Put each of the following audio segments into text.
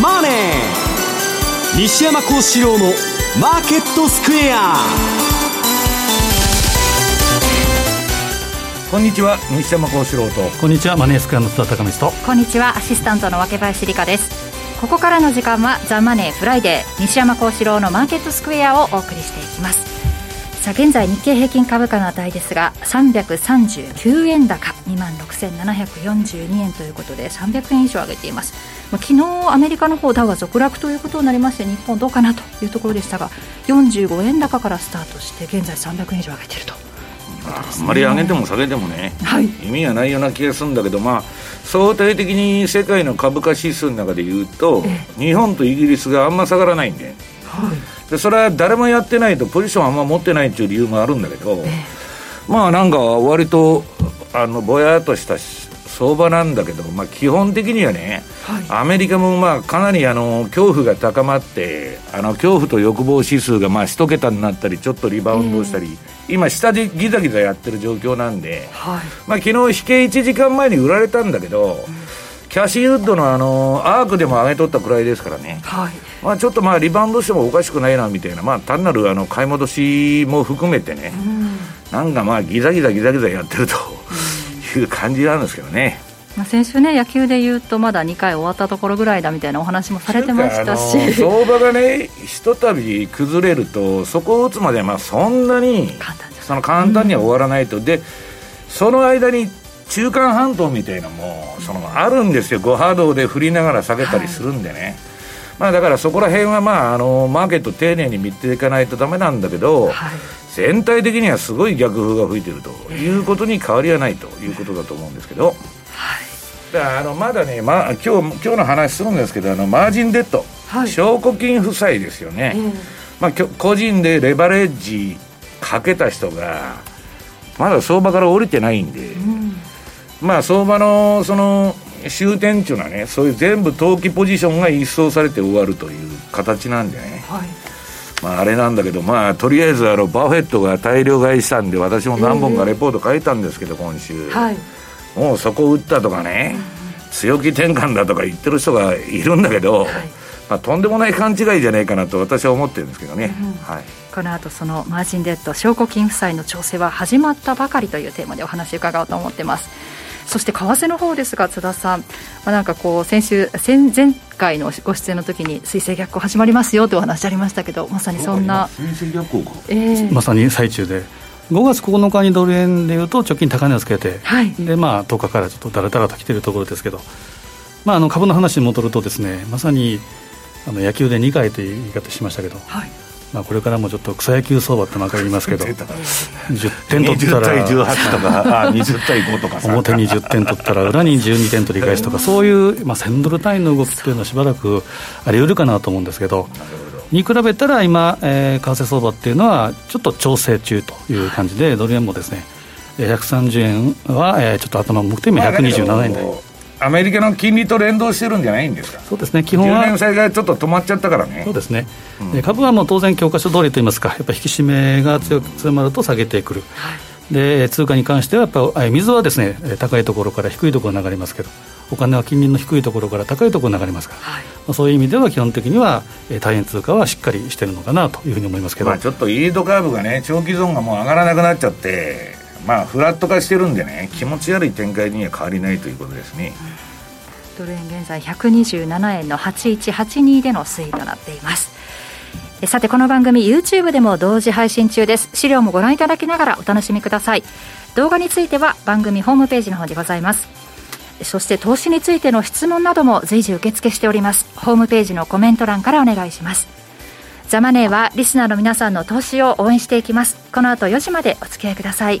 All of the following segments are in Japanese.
マネー」西山幸四郎の「マーケットスクエア」こんにちは西山幸四郎と。こんにちはマネースクエアの津田隆光と。こんにちはアシスタントの若林理香です。ここからの時間は「ザ・マネーフライデー西山幸四郎のマーケットスクエア」をお送りしていきますさあ現在日経平均株価の値ですが339円高2万6742円ということで300円以上上げています。昨日アメリカの方ダウは続落ということになりまして日本どうかなというところでしたが45円高からスタートして現在300円以上上げているとあんまり上げても下げてもね、はい、意味がないような気がするんだけど、まあ、相対的に世界の株価指数の中でいうと、日本とイギリスがあんま下がらないんで,、はい、でそれは誰もやってないとポジションあんま持ってないっていう理由もあるんだけど、まあなんか割とあのぼやっとした相場なんだけど、まあ、基本的にはね、はい、アメリカもまあかなりあの恐怖が高まってあの恐怖と欲望指数がまあ1桁になったりちょっとリバウンドしたり、えー、今下でギザギザやってる状況なんで、はい。まあ、昨日引け1時間前に売られたんだけど、うん、キャッシュウッドのあのアークでも上げとったくらいですからね、はいまあ、ちょっとまあリバウンドしてもおかしくないなみたいな、まあ、単なるあの買い戻しも含めてね、うん、なんかまあギザギザギザギザやってると。いう感じなんですけどね。まあ、先週ね、野球でいうと、まだ2回終わったところぐらいだみたいなお話もされてましたし相場がね、ひとたび崩れると、そこを打つまでまあそんなにその簡単には終わらないと、うん、でその間に中間半島みたいなのもそのあるんですよ、誤波動で振りながら下げたりするんでね。はいまあ、だからそこら辺はまああのマーケット丁寧に見ていかないとだめなんだけど、はい、全体的にはすごい逆風が吹いてるということに変わりはないということだと思うんですけど、はい、だあのまだね、まあ、今日今日の話するんですけどあのマージンデッド、はい、証拠金負債ですよね、まあ、個人でレバレッジかけた人がまだ相場から降りてないんで、うん、まあ相場のその終点っていうのはねそういう全部投機ポジションが一掃されて終わるという形なんでね、はい。まあ、あれなんだけど、まあ、とりあえずあのバフェットが大量買いしたんで私も何本かレポート書いたんですけど、今週、はい、もうそこ打ったとかね、強気転換だとか言ってる人がいるんだけど、はい、まあ、とんでもない勘違いじゃないかなと私は思ってるんですけどね、うん、はい、この後そのマージンデッド証拠金負債の調整は始まったばかりというテーマでお話伺おうと思ってますそして為替の方ですが津田さん、まあ、なんかこう先週前前回のご出演の時に水星逆行始まりますよというお話ありましたけどまさにそんな水星逆行か、えー、まさに最中で。5月9日にドル円でいうと直近高値をつけて、はい、でまあ10日からちょっとだらだらと来ているところですけど、まあ、あの株の話に戻るとですねまさにあの野球で2回という言い方しましたけど、はい、まあ、これからもちょっと草野球相場って毎回言いますけど10点取ったら20対18とか あ20対5とか表に10点取ったら裏に12点取り返すとかそういう、まあ、1000ドル単位の動きっていうのはしばらくあり得るかなと思うんですけどに比べたら今、えー、為替相場っていうのはちょっと調整中という感じでドル円もですね130円は、えー、ちょっと頭の目的も127円台。アメリカの金利と連動してるんじゃないんですか、そうですね。基本は、10年債がちょっと止まっちゃったからね、そうですね、うん、株はもう当然、教科書通りといいますか、やっぱり引き締めが強く強まると下げてくる、はい、で通貨に関しては、やっぱ水はですね高いところから低いところ流れますけど、お金は金利の低いところから高いところ流れますから、はい、まあ、そういう意味では基本的には、大変通貨はしっかりしてるのかなというふうに思いますけど、まあ、ちょっとイールドカーブがね、長期ゾーンがもう上がらなくなっちゃって、まあ、フラット化してるんでね、気持ち悪い展開には変わりないということですね。ドル円現在127円の8182での推移となっています。さてこの番組 YouTube でも同時配信中です。資料もご覧いただきながらお楽しみください。動画については番組ホームページの方でございます。そして投資についての質問なども随時受付しております。ホームページのコメント欄からお願いします。ザマネーはリスナーの皆さんの投資を応援していきます。この後4時までお付き合いください。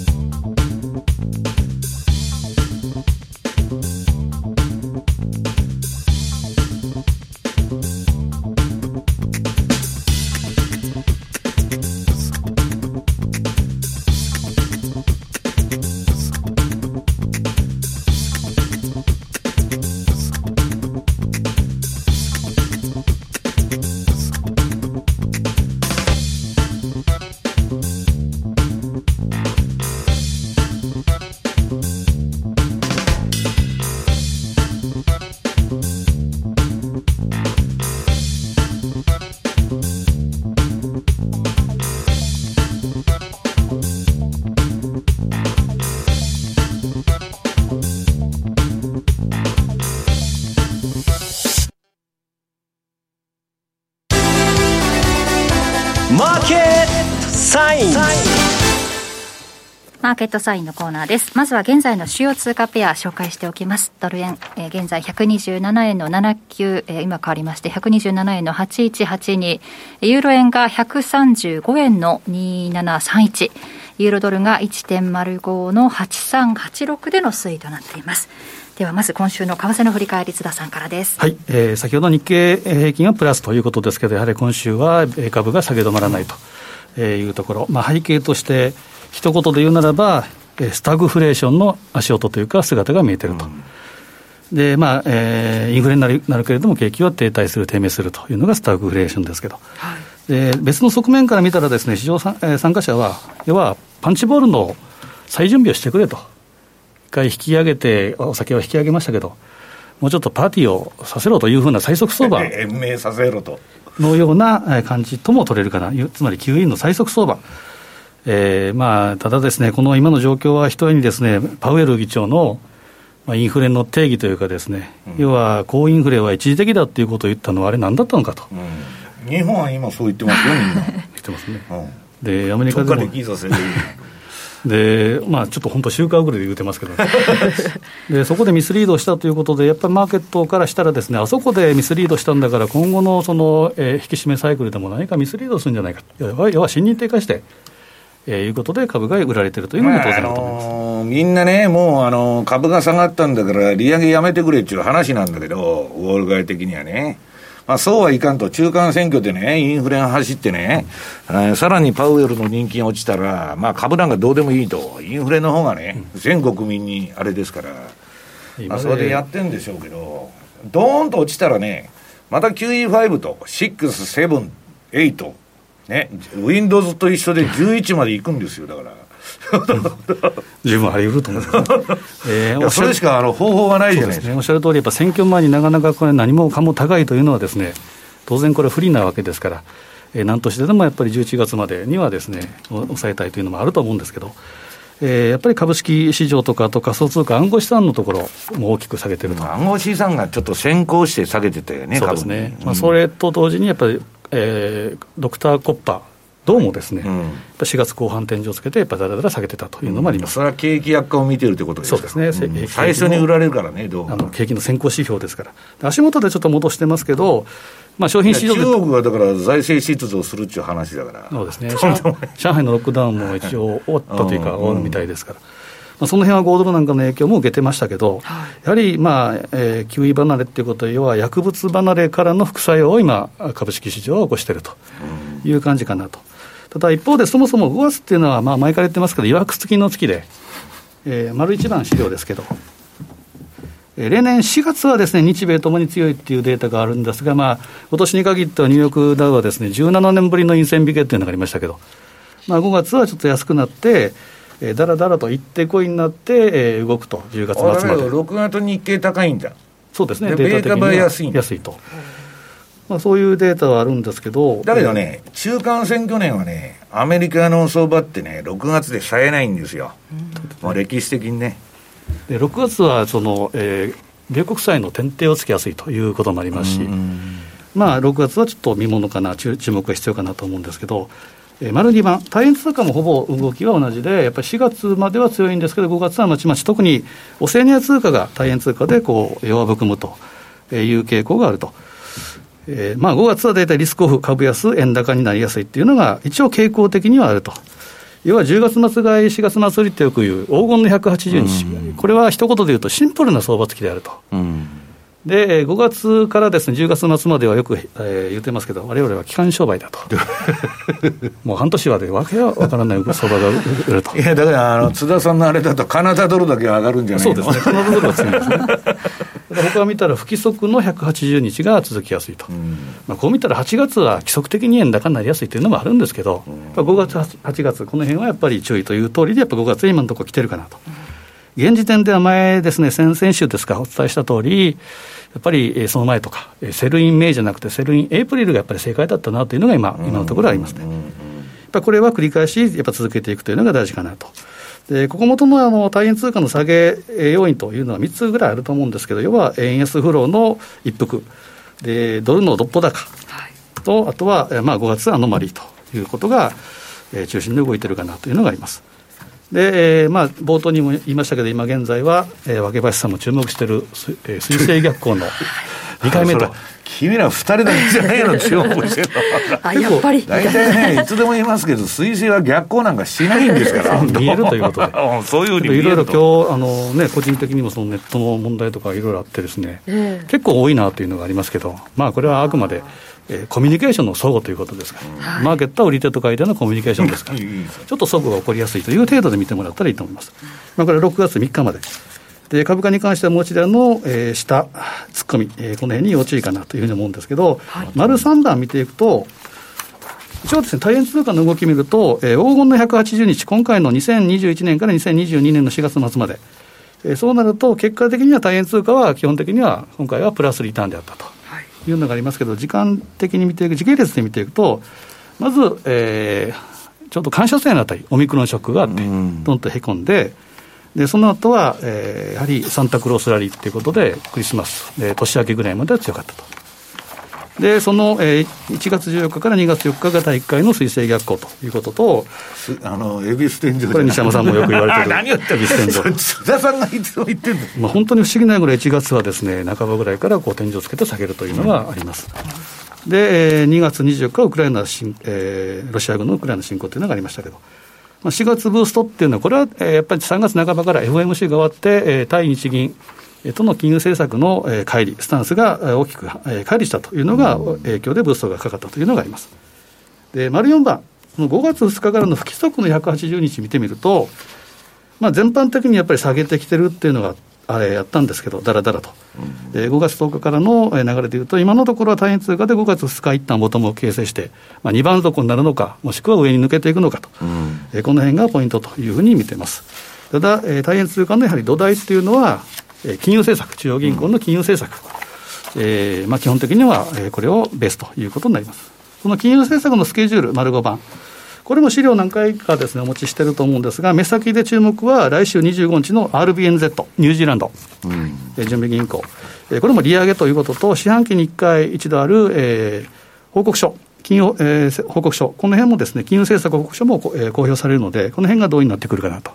マーケットサインのコーナーです。まずは現在の主要通貨ペア紹介しておきます。ドル円、えー、現在127円の79、えー、今変わりまして127円の8182、ユーロ円が135円の2731、ユーロドルが1.05の8386での推移となっています。ではまず今週の為替の振り返り津田さんからですはい、えー、先ほど日経平均はプラスということですけどやはり今週は株が下げ止まらないというところ、まあ、背景として一言で言うならば、スタグフレーションの足音というか、姿が見えてると。うん、で、まあ、えー、インフレになるなるけれども、景気は停滞する、低迷するというのがスタグフレーションですけど、はい、で別の側面から見たらですね、市場参,、えー、参加者は、要はパンチボールの再準備をしてくれと。一回引き上げて、お酒は引き上げましたけど、もうちょっとパーティーをさせろというふうな最速相場。延命させろと。のような感じとも取れるかな、つまり QE の最速相場。えーまあ、ただですね、この今の状況はひとえにですね、パウエル議長の、まあ、インフレの定義というかですね、うん、要は高インフレは一時的だっていうことを言ったのは、あれ何だったのかと。うん、日本は今そう言ってますよ、みんな。言ってますね。うん、で、アメリカでも。で、まあ、ちょっと本当、週間ぐらいで言うてますけど、でそこでミスリードしたということで、やっぱりマーケットからしたらですね、あそこでミスリードしたんだから、今後のその、えー、引き締めサイクルでも何かミスリードするんじゃないか、要は信任低下して、えー、いうことで株が売られてるというのが当然だと思います、まああのー、みんなね、もう、あのー、株が下がったんだから、利上げやめてくれっていう話なんだけど、ウォール街的にはね。まあ、そうはいかんと、中間選挙でね、インフレが走ってね、えー、さらにパウエルの人気が落ちたら、まあ、株なんかどうでもいいと、インフレの方がね、全国民にあれですから、まあ、それでやってんでしょうけど、どーんと落ちたらね、また QE5 と、6、7、8、ね、Windows と一緒で11まで行くんですよ、だから。十分あり得ると思います、えー、それしかあの方法がないじゃないですか、ね、おっしゃる通り、やっぱ選挙前になかなかこれ、何もかも高いというのはですね、当然これ、不利なわけですから、えー、何としてでもやっぱり11月までにはですね、抑えたいというのもあると思うんですけど。えー、やっぱり株式市場とか、あと仮想通貨、暗号資産のところも大きく下げてると。暗号資産がちょっと先行して下げてたよね、そうですね、うん、まあ、それと同時にやっぱりえー、ドクターコッパー、どうもですね、うん、4月後半天井をつけて、やっぱだらだら下げてたというのもあります、うん、それは景気悪化を見てるということですそうですね、うん、最初に売られるからね、どうあの景気の先行指標ですから、足元でちょっと戻してますけど、まあ、商品市場で中国はだから財政出動するっていう話だから、そうですね、上海のロックダウンも一応終わったというか、終わるみたいですから。まあ、その辺は5ドルなんかの影響も受けてましたけど、はい、やはり、まあえー、キウイ離れっていうことは、要は薬物離れからの副作用を今、株式市場は起こしているという感じかなと。ただ一方で、そもそも5月っていうのは、まあ、前から言ってますけど、いわくつきの月で、えー、丸一番資料ですけど、例年4月はですね日米ともに強いっていうデータがあるんですが、まあ今年に限ってはニューヨークダウはですね17年ぶりの陰線引けっていうのがありましたけど、まあ、5月はちょっと安くなって、えー、だらだらと行ってこいになって、えー、動くと、10月末まで。6月日経高いんだ。そうですね、データ的には安い安いと。まあ、そういうデータはあるんですけど。だけどね、中間選挙年はね、アメリカの相場ってね、6月でさえないんですよ。うん、もう歴史的にね。で6月はその、えー、米国債の天底をつけやすいということもありますし、まあ、6月はちょっと見ものかな、注目が必要かなと思うんですけど、え丸2番、大変通貨もほぼ動きは同じで、やっぱり4月までは強いんですけど、5月はまちまち、特にオセアニア通貨が大変通貨でこう弱含むという傾向があると。えー、まあ5月は大体リスクオフ、株安、円高になりやすいっていうのが、一応傾向的にはあると。要は10月末買い、4月末売りってよく言う黄金の180日、うん、これは一言で言うと、シンプルな相場付きであると。うんで、5月からですね、10月末まではよく、えー、言ってますけど、われわれは機関商売だと。もう半年はで、わけは分からない相場が売ると。いや、だから、あの、津田さんのあれだと、カナダドルだけ上がるんじゃないそうですね、カナダドルは強いですね。他見たら不規則の180日が続きやすいと、うん、まあ、こう見たら8月は規則的に円高になりやすいというのもあるんですけど、うん、5月、8月、この辺はやっぱり注意という通りで、やっぱ5月、今のところ来てるかなと。現時点では前ですね、先々週ですか、お伝えした通り、やっぱりその前とか、 sell in May じゃなくて、 sell in April がやっぱり正解だったなというのが今、今のところありますね。やっぱこれは繰り返し、やっぱ続けていくというのが大事かなと。でここもとのあの大変通貨の下げ要因というのは3つぐらいあると思うんですけど、要は円安フローの一服、でドルの独歩高と、あとは、まあ、5月アノマリーということが、えー、中心で動いてるかなというのがあります。で、えーまあ、冒頭にも言いましたけど、今現在は、えー、若林さんも注目している、えー、水星逆行の2回目と。君ら二人だけじゃないの注目してる あやっぱり。大体ねいつでも言いますけど水星は逆行なんかしないんですから見えるということで。そういうふうにいろいろ今日あのね個人的にもそのネットの問題とかいろいろあってですね、えー、結構多いなというのがありますけど。まあこれはあくまでえー、コミュニケーションの相互ということですから、マーケットは売り手と買い手のコミュニケーションですから、ちょっと相互が起こりやすいという程度で見てもらったらいいと思います。まあ、これ6月3日まで。で株価に関しては、持ち台の、えー、下、突っ込み、えー、この辺に要注意かなというふうに思うんですけど、はい、丸3段見ていくと、一応ですね、大変通貨の動き見ると、えー、黄金の180日、今回の2021年から2022年の4月末まで、えー、そうなると、結果的には大変通貨は基本的には、今回はプラスリターンであったと。いうのがありますけど、時間的に見ていく、時系列で見ていくと、まず、えー、ちょっと感謝祭のあたり、オミクロンショックがあって、どんとへこんで、でその後は、えー、やはりサンタクロースラリーということで、クリスマス、で年明けぐらいまでは強かったと。で、その、えー、1月14日から2月4日が第1回の水星逆行ということと、あの、恵比寿天井これ西山さんもよく言われてる。何言ってる恵比寿天井。津田さんがいつも言ってるんまあ本当に不思議なぐらい1月はですね、半ばぐらいからこう天井をつけて下げるというのがあります。で、えー、2月24日、ウクライナ侵、えー、ロシア軍のウクライナ侵攻というのがありましたけど、まあ、4月ブーストっていうのは、これは、えー、やっぱり3月半ばから FOMC が終わって、えー、対日銀、との金融政策の乖離、スタンスが大きく乖離したというのが影響でブーストがかかったというのがあります。で、丸4番、この5月2日からの不規則の180日見てみると、まあ、全般的にやっぱり下げてきてるっていうのが、あれやったんですけど、だらだらと、うん、5月10日からの流れでいうと、今のところは単一通貨で5月2日、一旦ボトムを形成して、まあ、2番底になるのか、もしくは上に抜けていくのかと、うん、この辺がポイントというふうに見てます。ただ、えー、大変通貨のやはり土台っていうのは、金融政策、中央銀行の金融政策、えーまあ、基本的にはこれをベースということになります。この金融政策のスケジュール、丸5番、これも資料何回かですね、お持ちしてると思うんですが、目先で注目は来週25日の RBNZ、ニュージーランド、うん、準備銀行、これも利上げということと、四半期に1回一度ある、えー、報告書、金融、えー、報告書、この辺もですね、金融政策報告書も、えー、公表されるので、この辺がどうになってくるかなと。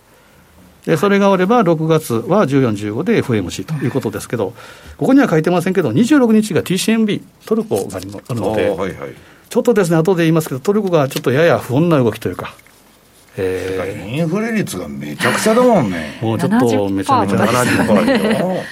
でそれがあれば、6月は14、15で FMC ということですけど、ここには書いてませんけど、26日が TCMB、トルコがあるので、はいはい、ちょっとですね、後で言いますけど、トルコがちょっとやや不穏な動きというか。えー、インフレ率がめちゃくちゃだもんね。もうちょっとめちゃめちゃ70%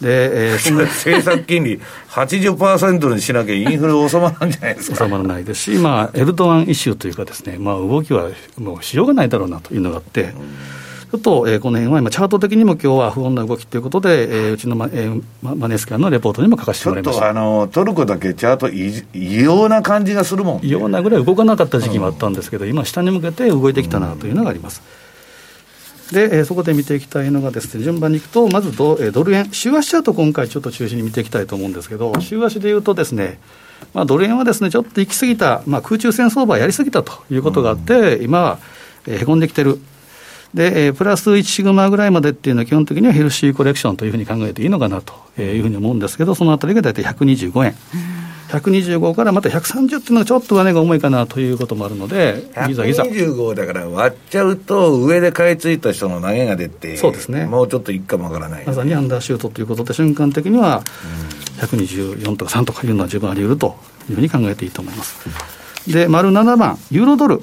で、えー、その政策金利80%にしなきゃインフレ収まらんじゃないですか。収まらないですし、まあ、エルドアンイシューというかですね、まあ、動きはもうしようがないだろうなというのがあって、うんちょっと、えー、この辺は今、チャート的にも今日は不穏な動きということで、えー、うちのマ,、えー、マネースキャンのレポートにも書かせてもらいました。ちょっとあのトルコだけチャート異様な感じがするもん、異様なぐらい動かなかった時期もあったんですけど、うん、今、下に向けて動いてきたなというのがあります。で、えー、そこで見ていきたいのがですね、順番にいくと、まずド,、えー、ドル円、週足チャート、今回ちょっと中心に見ていきたいと思うんですけど、週足でいうとですね、まあ、ドル円はですね、ちょっと行き過ぎた、まあ、空中戦相場やりすぎたということがあって、うん、今は、えー、へこんできてる。で、えー、プラス1シグマぐらいまでっていうのは基本的にはヘルシーコレクションというふうに考えていいのかなというふうに思うんですけど、そのあたりが大体125円。125からまた130っていうのがちょっと上値が重いかなということもあるので、いざいざ。125だから割っちゃうと、上で買い付いた人の投げが出て、そうですね。もうちょっといくかもわからない、まさにアンダーシュートということで、瞬間的には124とか3とかいうのは十分あり得るというふうに考えていいと思います。で、丸7番、ユーロドル。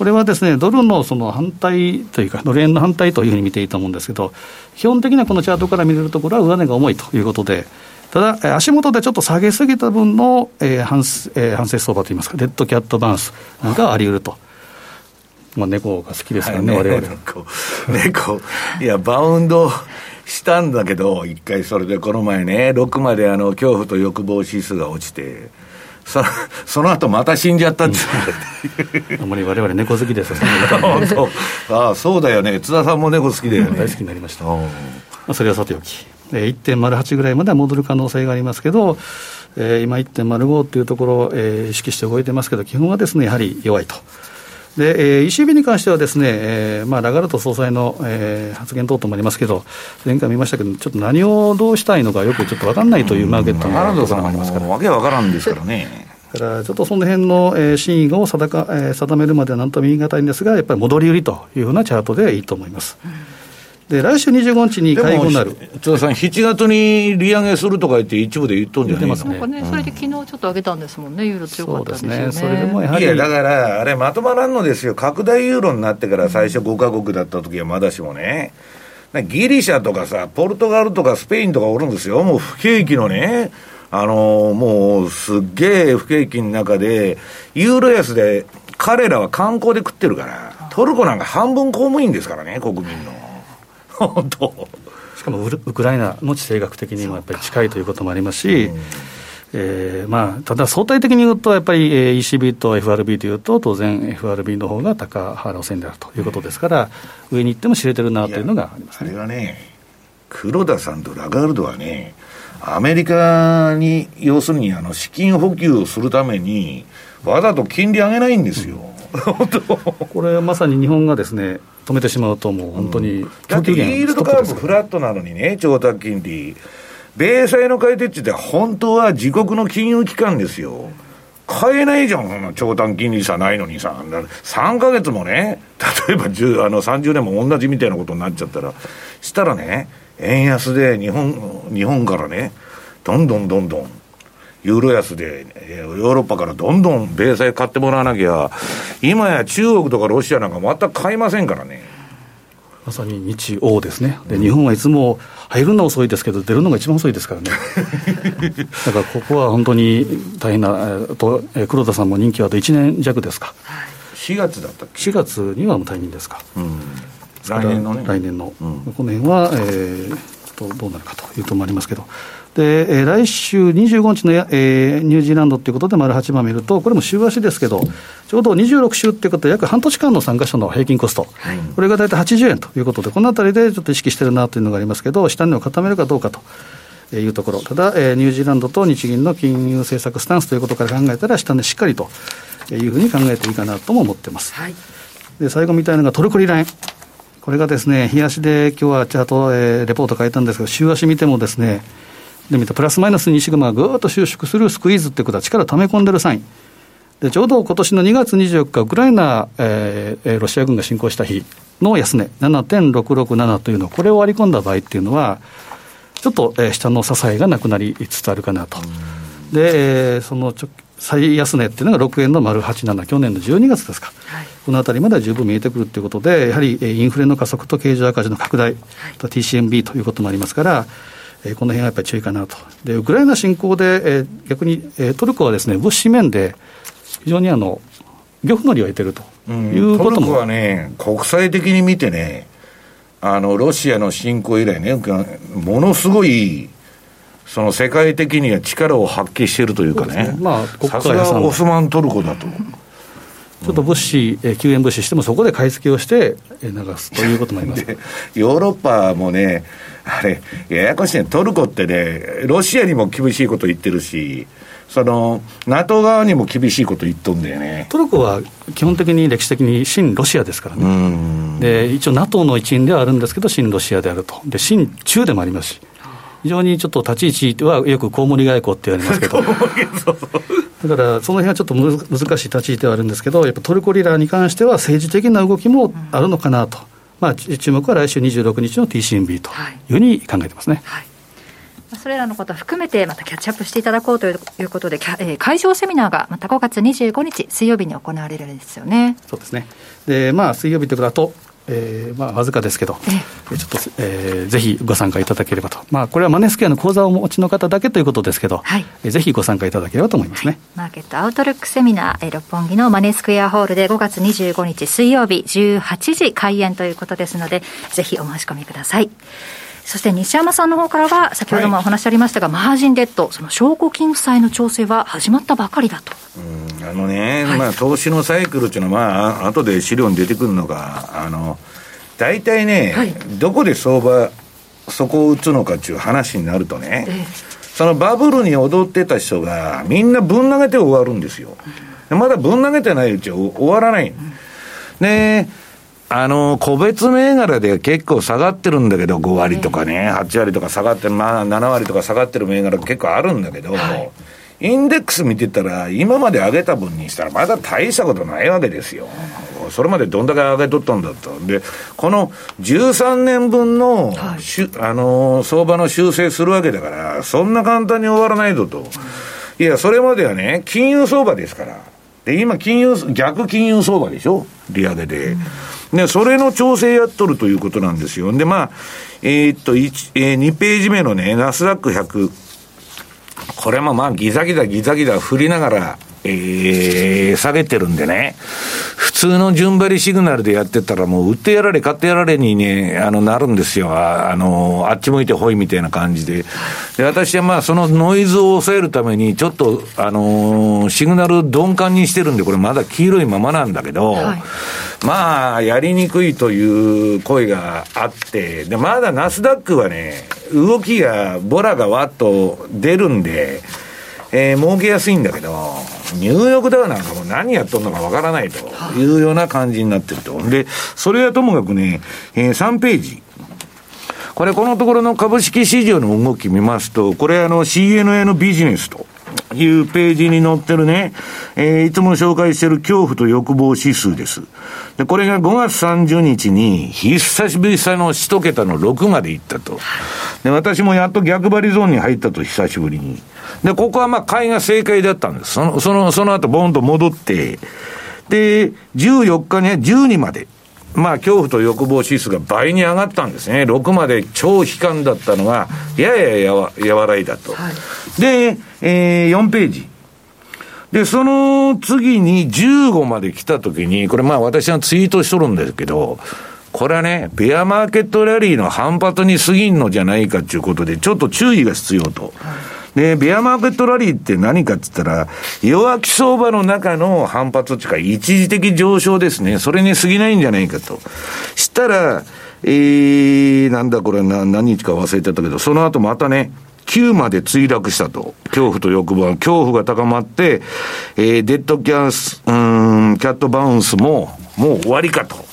これはですね、ドルのその反対というか、ドル円の反対というふうに見ていいと思うんですけど、基本的にはこのチャートから見れるところは上値が重いということで、ただ、足元でちょっと下げすぎた分の、えー反えー、反省相場といいますか、デッドキャットバウンスなんかあり得ると。まあ、猫が好きですからね、われわれ。猫、いや、バウンドしたんだけど、一回それでこの前ね、6まであの恐怖と欲望指数が落ちて、そその後また死んじゃったって。あんまりわれわれ猫好きですよ、ああそうだよね。津田さんも猫好きだよね。大好きになりました、まあ、それはさておき。1.08ぐらいまでは戻る可能性がありますけど、えー、今1.05っていうところを、えー、意識して動いてますけど基本はですねやはり弱いとで、えー、ECB に関してはですね、えーまあ、ラガルト総裁の、えー、発言等々もありますけど、前回見ましたけど、ちょっと何をどうしたいのかよくちょっと分かんないというマーケットのラガルトさんもありますから。わけわからんですからね。だからちょっとその辺の、えー、真意を定か、えー、定めるまではなんとも言い難いんですが、やっぱり戻り売りというふうなチャートでいいと思います。うんで、来週25日に会合になる。津田さん、7月に利上げするとか言って、一部で言っとんじゃないですか。ね、それで昨日ちょっと上げたんですもんね、ユーロ強かったですね。ねそれでもやはり。いや、だから、あれ、まとまらんのですよ。拡大ユーロになってから最初5か国だった時はまだしもね。ギリシャとかさ、ポルトガルとかスペインとかおるんですよ。もう不景気のね。あのー、もうすっげえ不景気の中で、ユーロ安で彼らは観光で食ってるから、トルコなんか半分公務員ですからね、国民の。本当しかもウクライナの地政学的にもやっぱり近いということもありますし、えーまあ、ただ相対的に言うと、やっぱり ECB と FRB というと、当然 FRB の方が高原路線であるということですから、上に行っても知れてるなというのがあります、ね、あれはね、黒田さんとラガルドはね、アメリカに要するにあの資金補給をするために、わざと金利上げないんですよ。これまさに日本がですね止めてしまうと、もう本当に、だってイールドカーブフラットなのにね、調達金利、米債の買い手って本当は自国の金融機関ですよ。買えないじゃん、そんな長短金利差ないのにさ、3か月もね、例えば10あの30年も同じみたいなことになっちゃったら、したらね、円安で日本日本からね、どんどんどんどんユーロ安で、ヨーロッパからどんどん米債買ってもらわなきゃ、今や中国とかロシアなんか全く買いませんからね。まさに日欧ですね、で日本はいつも入るのは遅いですけど、出るのが一番遅いですからね、だからここは本当に大変な、と黒田さんも任期はあと1年弱ですか、4月だったっけ？4月にはもう退任ですか、うん、来年のね、来年の、うん、この辺は、えー、どうなるかというともありますけど。で、えー、来週25日のや、えー、ニュージーランドということで、丸8番見ると、これも週足ですけど、ちょうど26週っていうことで、約半年間の参加者の平均コスト、はい、これが大体80円ということで、このあたりでちょっと意識してるなというのがありますけど、下値を固めるかどうかと。いうところ、ただ、えー、ニュージーランドと日銀の金融政策スタンスということから考えたら、下値しっかりというふうに考えていいかなとも思ってます。はい、で最後見たいのがトルコリラ円。これがですね、日足で今日はチャート、えー、レポート書いたんですけど、週足見てもですね、で見たプラスマイナス2シグマがぐーっと収縮するスクイーズっていうことは力を溜め込んでるサイン。でちょうど今年の2月24日、ウクライナ、えー、ロシア軍が侵攻した日の安値、7.667というのを、これを割り込んだ場合っていうのは、ちょっと、えー、下の支えがなくなりつつあるかなと。で、えー、その最安値っていうのが6円の丸87、去年の12月ですか、はい、このあたりまでは十分見えてくるということで、やはりインフレの加速と経常赤字の拡大、と TCMB ということもありますから、えー、この辺はやっぱり注意かなと。で、ウクライナ侵攻で、えー、逆に、えー、トルコはですね、物資面で非常にあの、漁夫の利を得てると。いうことも、うん、トルコはね、国際的に見てね、あの、ロシアの侵攻以来ね、ものすごい、その世界的には力を発揮しているというかね、まあ、さすがオスマントルコだと。ちょっと物資、えー、救援物資しても、そこで買い付けをして、えー、流すということもあります。ヨーロッパもね、あれ、ややこしいね、トルコってね、ロシアにも厳しいこと言ってるし、その NATO 側にも厳しいこと言っとんだよね。トルコは基本的に歴史的に親ロシアですからね、で一応 NATO の一員ではあるんですけど、親ロシアであると、で親中でもありますし、非常にちょっと立ち位置はよくコウモリ外交って言われますけど。だからその辺はちょっと難しい立ち位置ではあるんですけど、やっぱトルコリラーに関しては政治的な動きもあるのかなと、まあ、注目は来週26日の TCMB というふうに考えてますね。はいそれらのことを含めて、またキャッチアップしていただこうということで、えー、会場セミナーがまた5月25日、水曜日に行われるんですよね。そうですね。で、まあ、水曜日ということだと、えー、まあ、わずかですけど、えちょっと、えー、ぜひご参加いただければと。まあ、これはマネースクエアの口座をお持ちの方だけということですけど、はい、えぜひご参加いただければと思いますね、はい、マーケットアウトルックセミナー、えー、六本木のマネースクエアホールで5月25日水曜日18時開演ということですので、ぜひお申し込みください。そして西山さんの方からは、先ほどもお話ありましたが、はい、マージンデッド、その証拠金負債の調整は始まったばかりだと。うんあのね、はい、まあ、投資のサイクルっていうのは、まあ後で資料に出てくるのが、あの大体ね、はい、どこで相場、そこを打つのかっていう話になるとね、えそのバブルに踊ってた人が、みんなぶん投げて終わるんですよ。まだぶん投げてないうちは終わらない。で、あの、個別銘柄で結構下がってるんだけど、5割とかね、8割とか下がってる、まあ7割とか下がってる銘柄結構あるんだけど、はい、インデックス見てたら、今まで上げた分にしたら、まだ大したことないわけですよ。それまでどんだけ上げとったんだと。で、この13年分の、はい、しあのー、相場の修正するわけだから、そんな簡単に終わらないぞと。いや、それまではね、金融相場ですから。で、今、金融、逆金融相場でしょ？利上げで。で、それの調整やっとるということなんですよ。で、まあ、えー、っと、1、えー、2ページ目のね、ナスダック100。これもまあギザギザギザギザ振りながら、えー、下げてるんでね、普通の順張りシグナルでやってたらもう売ってやられ買ってやられにね、あの、なるんですよ。あの、あっち向いてほいみたいな感じで。で、私はまあそのノイズを抑えるために、ちょっと、あの、シグナル鈍感にしてるんで、これまだ黄色いままなんだけど、はい、まあ、やりにくいという声があって、で、まだナスダックはね、動きが、ボラがわっと出るんで、えー、儲けやすいんだけど、ニューヨークダウなんかも何やっとんのかわからないというような感じになってると。で、それはともかくね、えー、3ページ。これ、このところの株式市場の動き見ますと、これあの CNN ビジネスと。いうページに載ってるね、えー、いつも紹介してる恐怖と欲望指数です。で、これが5月30日に、久しぶりさの1桁の6までいったと。で、私もやっと逆張りゾーンに入ったと、久しぶりに。で、ここはまあ買いが正解だったんです。その、その、その後ボンと戻って、で、14日には12まで。まあ、恐怖と欲望指数が倍に上がったんですね。6まで超悲観だったのが、やややわ和らいだと。はい、で、えー、4ページ。で、その次に15まで来た時に、これまあ私はツイートしとるんですけど、これはね、ベアマーケットラリーの反発に過ぎんのじゃないかということで、ちょっと注意が必要と。はいで、ベアマーケットラリーって何かって言ったら、弱気相場の中の反発っていうか、一時的上昇ですね。それに過ぎないんじゃないかと。したら、えー、なんだこれな、何日か忘れちゃったけど、その後またね、9まで墜落したと。恐怖と欲望、恐怖が高まって、えー、デッドキャス、うん、キャットバウンスも、もう終わりかと。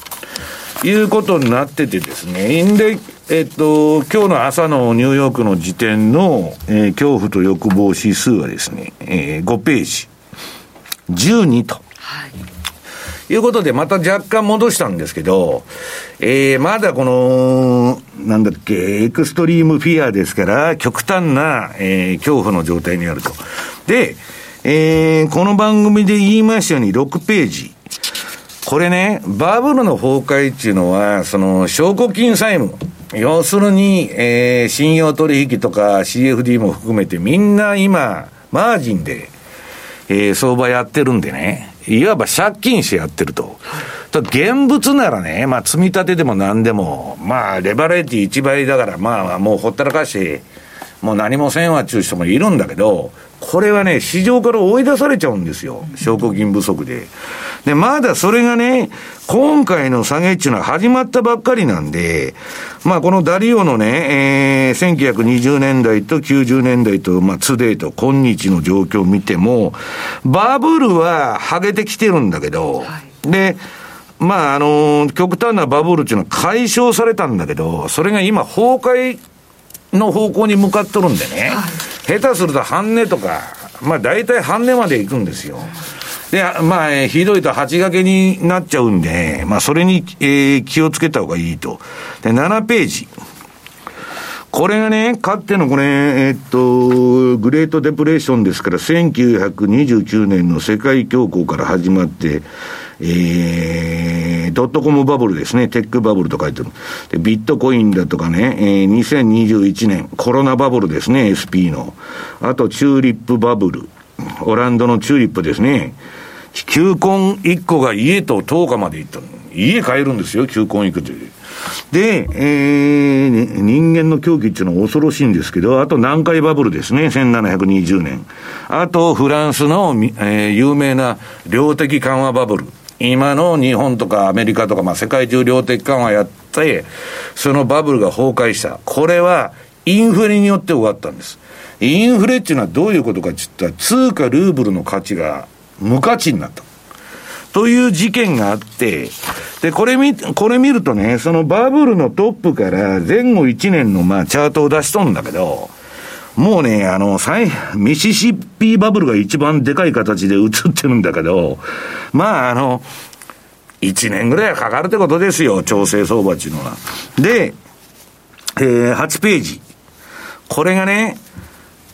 いうことになっててですね、インデえっと、今日の朝のニューヨークの時点の、えー、恐怖と欲望指数はですね、えー、5ページ、12と。はい。いうことで、また若干戻したんですけど、えー、まだこの、なんだっけ、エクストリームフィアですから、極端な、えー、恐怖の状態にあると。で、えー、この番組で言いましたように6ページ。これね、バブルの崩壊っていうのは、その、証拠金債務。要するに、えー、信用取引とか CFD も含めてみんな今、マージンで、えー、相場やってるんでね、いわば借金してやってると。と現物ならね、まあ積み立てでも何でも、まあレバレッジ1倍だから、まあもうほったらかして、もう何もせんわっちゅう人もいるんだけど、これはね、市場から追い出されちゃうんですよ。証拠金不足で。で、まだそれがね、今回の下げっていうのは始まったばっかりなんで、まあこのダリオのね、えー、1920年代と90年代と、まあツデート、今日の状況を見ても、バブルは剥げてきてるんだけど、はい、で、まああの、極端なバブルっていうのは解消されたんだけど、それが今崩壊の方向に向かっとるんでね、はい、下手すると半値とか、まあ大体半値まで行くんですよ。で、まあ、えー、ひどいと8掛けになっちゃうんで、まあそれに、えー、気をつけた方がいいと。で、7ページ。これがね、かってのこれ、えー、っと、グレートデプレーションですから、1929年の世界恐慌から始まって、えー、ドットコムバブルですね、テックバブルと書いてる。で、ビットコインだとかね、えー、2021年、コロナバブルですね、SP の。あと、チューリップバブル。オランダのチューリップですね。球根1個が家と10日まで行った家買えるんですよ、球根行くという。で、えー、人間の狂気っていうのは恐ろしいんですけど、あと南海バブルですね、1720年。あと、フランスの、えー、有名な量的緩和バブル。今の日本とかアメリカとか、まあ、世界中量的緩和やって、そのバブルが崩壊した。これは、インフレによって終わったんです。インフレっていうのはどういうことかって言ったら、通貨ルーブルの価値が無価値になった。という事件があって、で、これ見、これ見るとね、そのバブルのトップから前後1年のまあチャートを出しとんだけど、もうね、あの、ミシシッピバブルが一番でかい形で映ってるんだけど、まあ、あの、1年ぐらいはかかるってことですよ、調整相場っていうのは。で、えー、8ページ。これがね、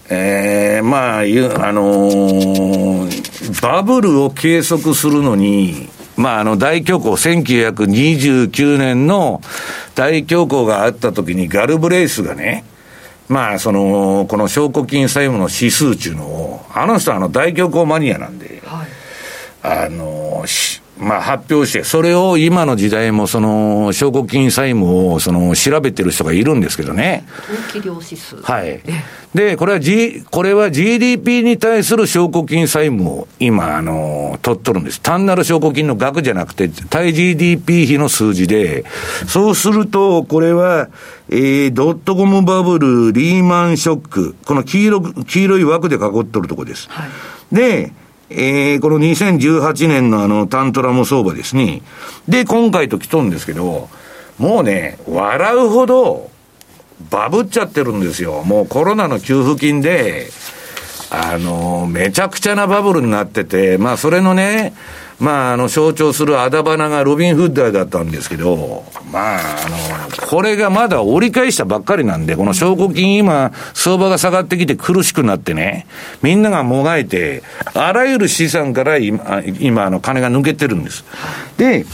えー、まあ、あのー、バブルを計測するのに、まあ、あの、大恐慌、1929年の大恐慌があった時にガルブレイスがね、まあ、その、この証拠金債務の指数っていうのを、あの人はあの大恐慌マニアなんで、はい、あの、まあ、発表して、それを今の時代もその証拠金債務をその調べてる人がいるんですけどね。投機量指数。はい。で、これは G、これは GDP に対する証拠金債務を今、あの、取っとるんです。単なる証拠金の額じゃなくて、対 GDP 比の数字で、そうすると、これは、えー、ドットコムバブル、リーマンショック、この黄色、黄色い枠で囲っとるとこです。はい、で、えー、この2018年のあの、タントラム相場ですね。で、今回と来とんですけど、もうね、笑うほど、バブっちゃってるんですよ。もうコロナの給付金で、あの、めちゃくちゃなバブルになってて、まあ、それのね、まあ、あの、象徴するあだ花がロビン・フッダーだったんですけど、まあ、あの、これがまだ折り返したばっかりなんで、この証拠金今、相場が下がってきて苦しくなってね、みんながもがいて、あらゆる資産から今、今、あの、金が抜けてるんです。で、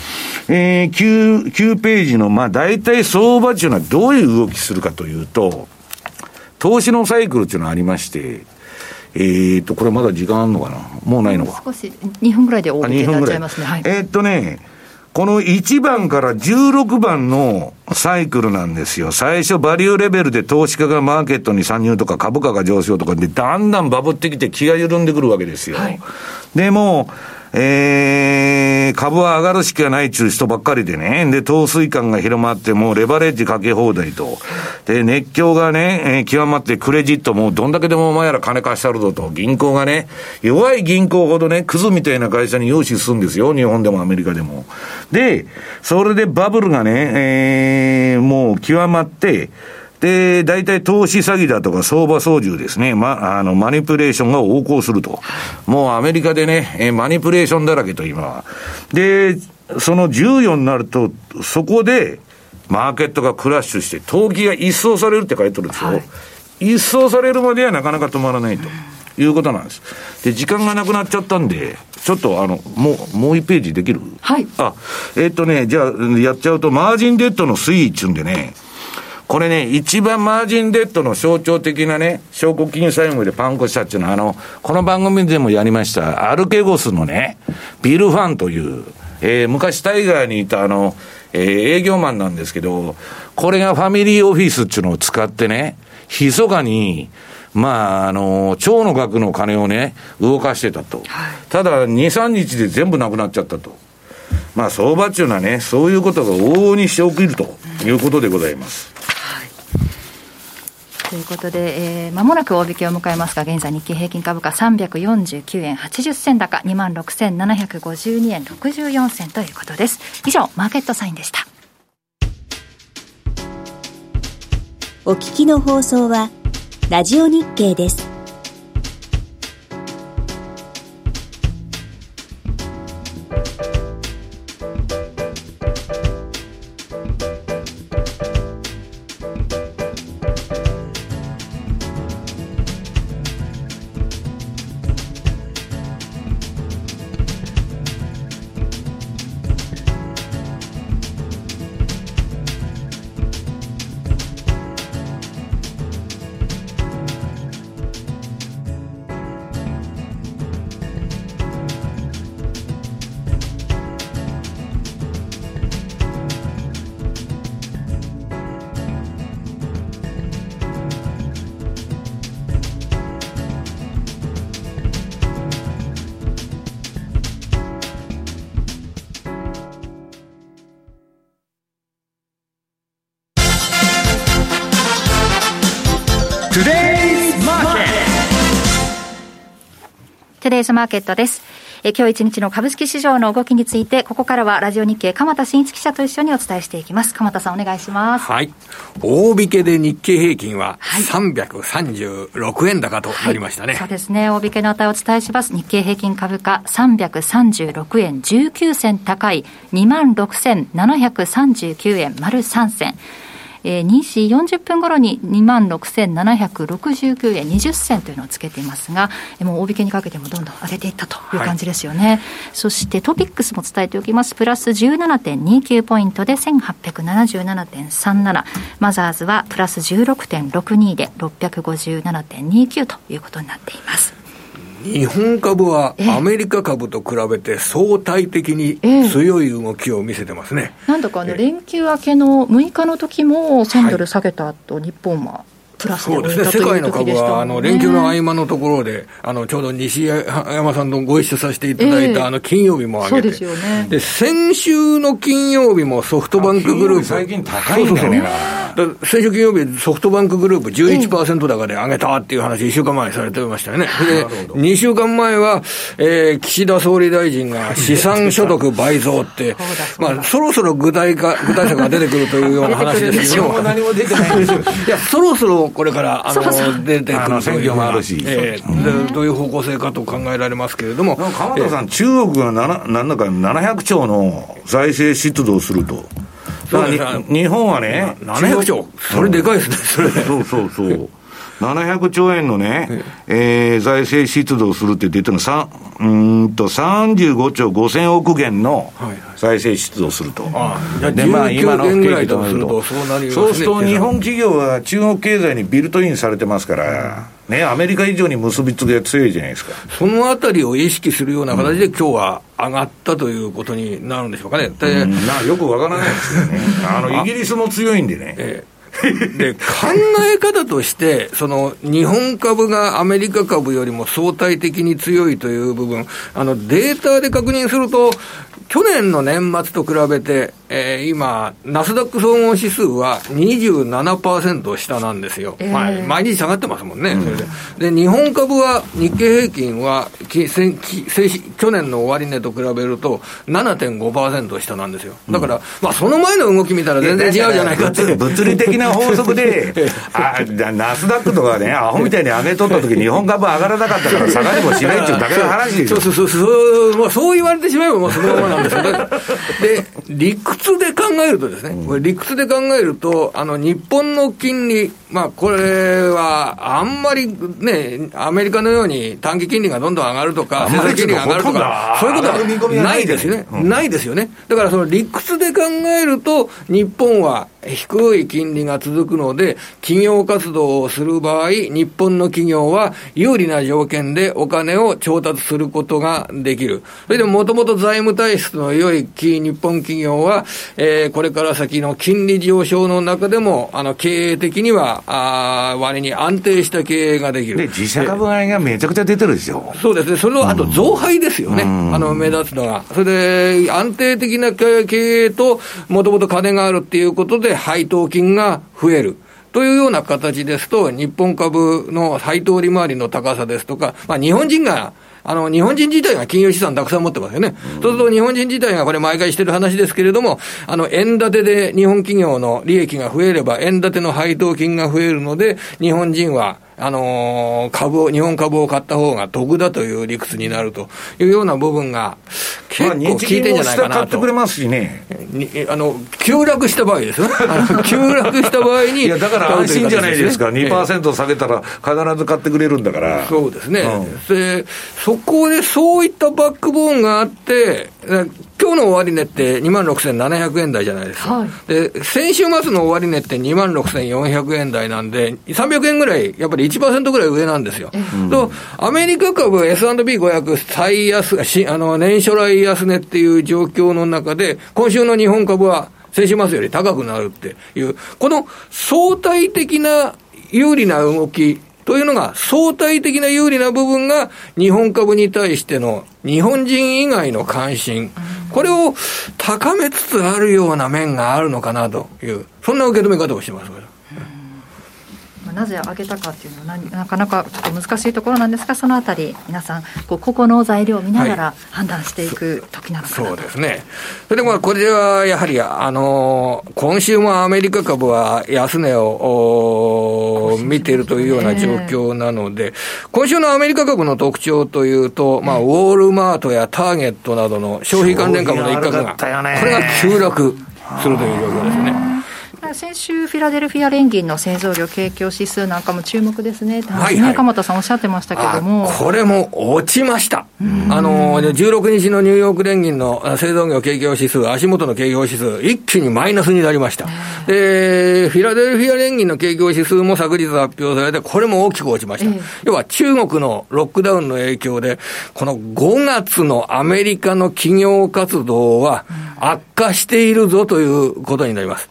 えー、9、9ページの、まあ、大体相場っていうのはどういう動きするかというと、投資のサイクルっていうのがありまして、えー、っと、これまだ時間あるのかな？もうないのか。少し、2分ぐらいで終わりになっちゃいますね。はい、えー、っとね、この1番から16番のサイクルなんですよ。最初バリューレベルで投資家がマーケットに参入とか株価が上昇とかでだんだんバブってきて気が緩んでくるわけですよ。はい、でも、えー、株は上がるしかないっちゅう人ばっかりでね。で、陶水感が広まって、もうレバレッジかけ放題と。で、熱狂がね、えー、極まってクレジットもどんだけでもお前ら金貸したるぞと。銀行がね、弱い銀行ほどね、クズみたいな会社に融資するんですよ。日本でもアメリカでも。で、それでバブルがね、えー、もう極まって、で、大体投資詐欺だとか相場操縦ですね。ま、あの、マニプレーションが横行すると。もうアメリカでね、えマニプレーションだらけと今は。で、その14になると、そこで、マーケットがクラッシュして、投機が一掃されるって書いてるんですよ。はい、一掃されるまではなかなか止まらないと。いうことなんです。で、時間がなくなっちゃったんで、ちょっとあの、もう、もう一ページできる？はい。あ、えー、っとね、じゃあ、やっちゃうと、マージンデッドの推移っちゅうんでね、これね、一番マージンデッドの象徴的なね、証拠金債務でパンクしたっていうのは、あの、この番組でもやりました、アルケゴスのね、ビルファンという、えー、昔タイガーにいたあの、えー、営業マンなんですけど、これがファミリーオフィスっていうのを使ってね、密かに、まあ、あの、超の額の金をね、動かしてたと。ただ、2、3日で全部なくなっちゃったと。まあ、相場っていうのはね、そういうことが往々にして起きるということでございます。ということで、えー、間もなく大引けを迎えますが、現在日経平均株価349円80銭高、2万6752円64銭ということです。以上、マーケットサインでした。お聞きの放送は、ラジオ日経です。トゥデイズマーケットです。え今日一日の株式市場の動きについて、ここからはラジオ日経、鎌田新一記者と一緒にお伝えしていきます。鎌田さん、お願いします。はい。大引けで日経平均は336円高となりましたね。はいそうですね。大引けの値をお伝えします。日経平均株価336円19銭高い26,739円丸3銭。えー、2時40分頃に2万6769円20銭というのをつけていますが、もう大引けにかけてもどんどん上げていったという感じですよね。はい、そしてトピックスも伝えておきます。プラス17.29ポイントで1877.37。マザーズはプラス16.62で657.29ということになっています。日本株はアメリカ株と比べて相対的に強い動きを見せてますね。なんだかあの連休明けの6日の時も1000ドル下げた後、日本はプラスそうですね、世界の株は、あの連休の合間のところで、あのちょうど西山さんとご一緒させていただいた、あの金曜日も上げて、で先週の金曜日もソフトバンクグループ、最近高いんだよね先週金曜日、ソフトバンクグループ11%高で上げたっていう話、1週間前にされてましたよね。で、2週間前は、えー、岸田総理大臣が資産所得倍増って、まあ、そろそろ具体化、具体策が出てくるというような話ですけど、何も出てないんですよ。いや、そろそろこれからあの出てくる選挙もあるし、えー、どういう方向性かと考えられますけれども、鎌田さん、中国がななんだか700兆の財政出動すると。日本はね、700兆、それでかいですね、それ。そうそうそう。700兆円のね、えー、財政出動するって言ってのは、うんと35兆5000億元の財政出動すると。はいはい、で、まあ、今の不景気となると。そうすると、日本企業は中国経済にビルトインされてますから、ね、アメリカ以上に結びつきが強いじゃないですか。そのあたりを意識するような形で、今日は上がったということになるんでしょうかね。うん、なよくわからないですよね。あの、イギリスも強いんでね。ええで、考え方として、その、日本株がアメリカ株よりも相対的に強いという部分、あの、データで確認すると、去年の年末と比べて、えー、今、ナスダック総合指数は27%下なんですよ、えー、まあ、毎日下がってますもんね、うん、それでで日本株は、日経平均はきき去年の終値と比べると7.5%下なんですよ、だから、うん、まあ、その前の動き見たら全然違うじゃないかって。物理的な法則で、あナスダックとかね、アホみたいに上げとったとき、日本株上がらなかったから、下がりもしないっていうだけの話ですよ。そうそうそう、まあ、そう言われてしまえば、もうそのままなんですよ。ね。で、理屈で考えるとですね、これ理屈で考えると、あの、日本の金利、まあ、これは、あんまりね、アメリカのように短期金利がどんどん上がるとか、政策金利が上がるとか、そういうことはないですよね。ないですよね。だから、その理屈で考えると、日本は低い金利が続くので、企業活動をする場合、日本の企業は有利な条件でお金を調達することができる。それでもともと財務体質の良い日本企業は、えー、これから先の金利上昇の中でも、あの、経営的には、あ割に安定した経営ができる。で、自社株買いがめちゃくちゃ出てるんですよ。そうですね。それの、あと増配ですよね。うん、あの、目立つのが。それで、安定的な経営と、もともと金があるっていうことで、配当金が増える。というような形ですと、日本株の配当利回りの高さですとか、まあ、日本人があの、日本人自体が金融資産たくさん持ってますよね。うん、そうすると日本人自体がこれ毎回してる話ですけれども、あの、円建てで日本企業の利益が増えれば、円建ての配当金が増えるので、日本人は、あのー、株を、日本株を買った方が得だという理屈になるというような部分が、結構効いてんじゃないかなと。買ってくれますしね。あの、急落した場合ですよね。急落した場合に。いや、だから安心じゃないですか。2%下げたら必ず買ってくれるんだから。そうですね。うん、で、そこでそういったバックボーンがあって、今日の終値って2万6700円台じゃないですか。はい、で、先週末の終値って2万6400円台なんで、300円ぐらい、やっぱり1%ぐらい上なんですよ。うん、と、アメリカ株 S&P500 最安、しあの、年初来安値っていう状況の中で、今週の日本株は先週末より高くなるっていう、この相対的な有利な動きというのが、相対的な有利な部分が、日本株に対しての日本人以外の関心、これを高めつつあるような面があるのかなという、そんな受け止め方をしてます。なぜ上げたかっていうのはなかなかちょっと難しいところなんですがそのあたり皆さんこう個々の材料を見ながら判断していく時なのかなと、はい、そうですね。それでまあこれはやはりあの今週もアメリカ株は安値を見ているというような状況なので、今週のアメリカ株の特徴というと、まあ、ウォールマートやターゲットなどの消費関連株の一角が、これが急落するという状況ですね。先週、フィラデルフィア連銀の製造業景況指数なんかも注目ですね、はいはい、鎌田さんおっしゃってましたけども、これも落ちました、あの16日のニューヨーク連銀の製造業景況指数、足元の景況指数、一気にマイナスになりました。で、フィラデルフィア連銀の景況指数も昨日発表されて、これも大きく落ちました。要は中国のロックダウンの影響で、この5月のアメリカの企業活動は悪化しているぞということになります。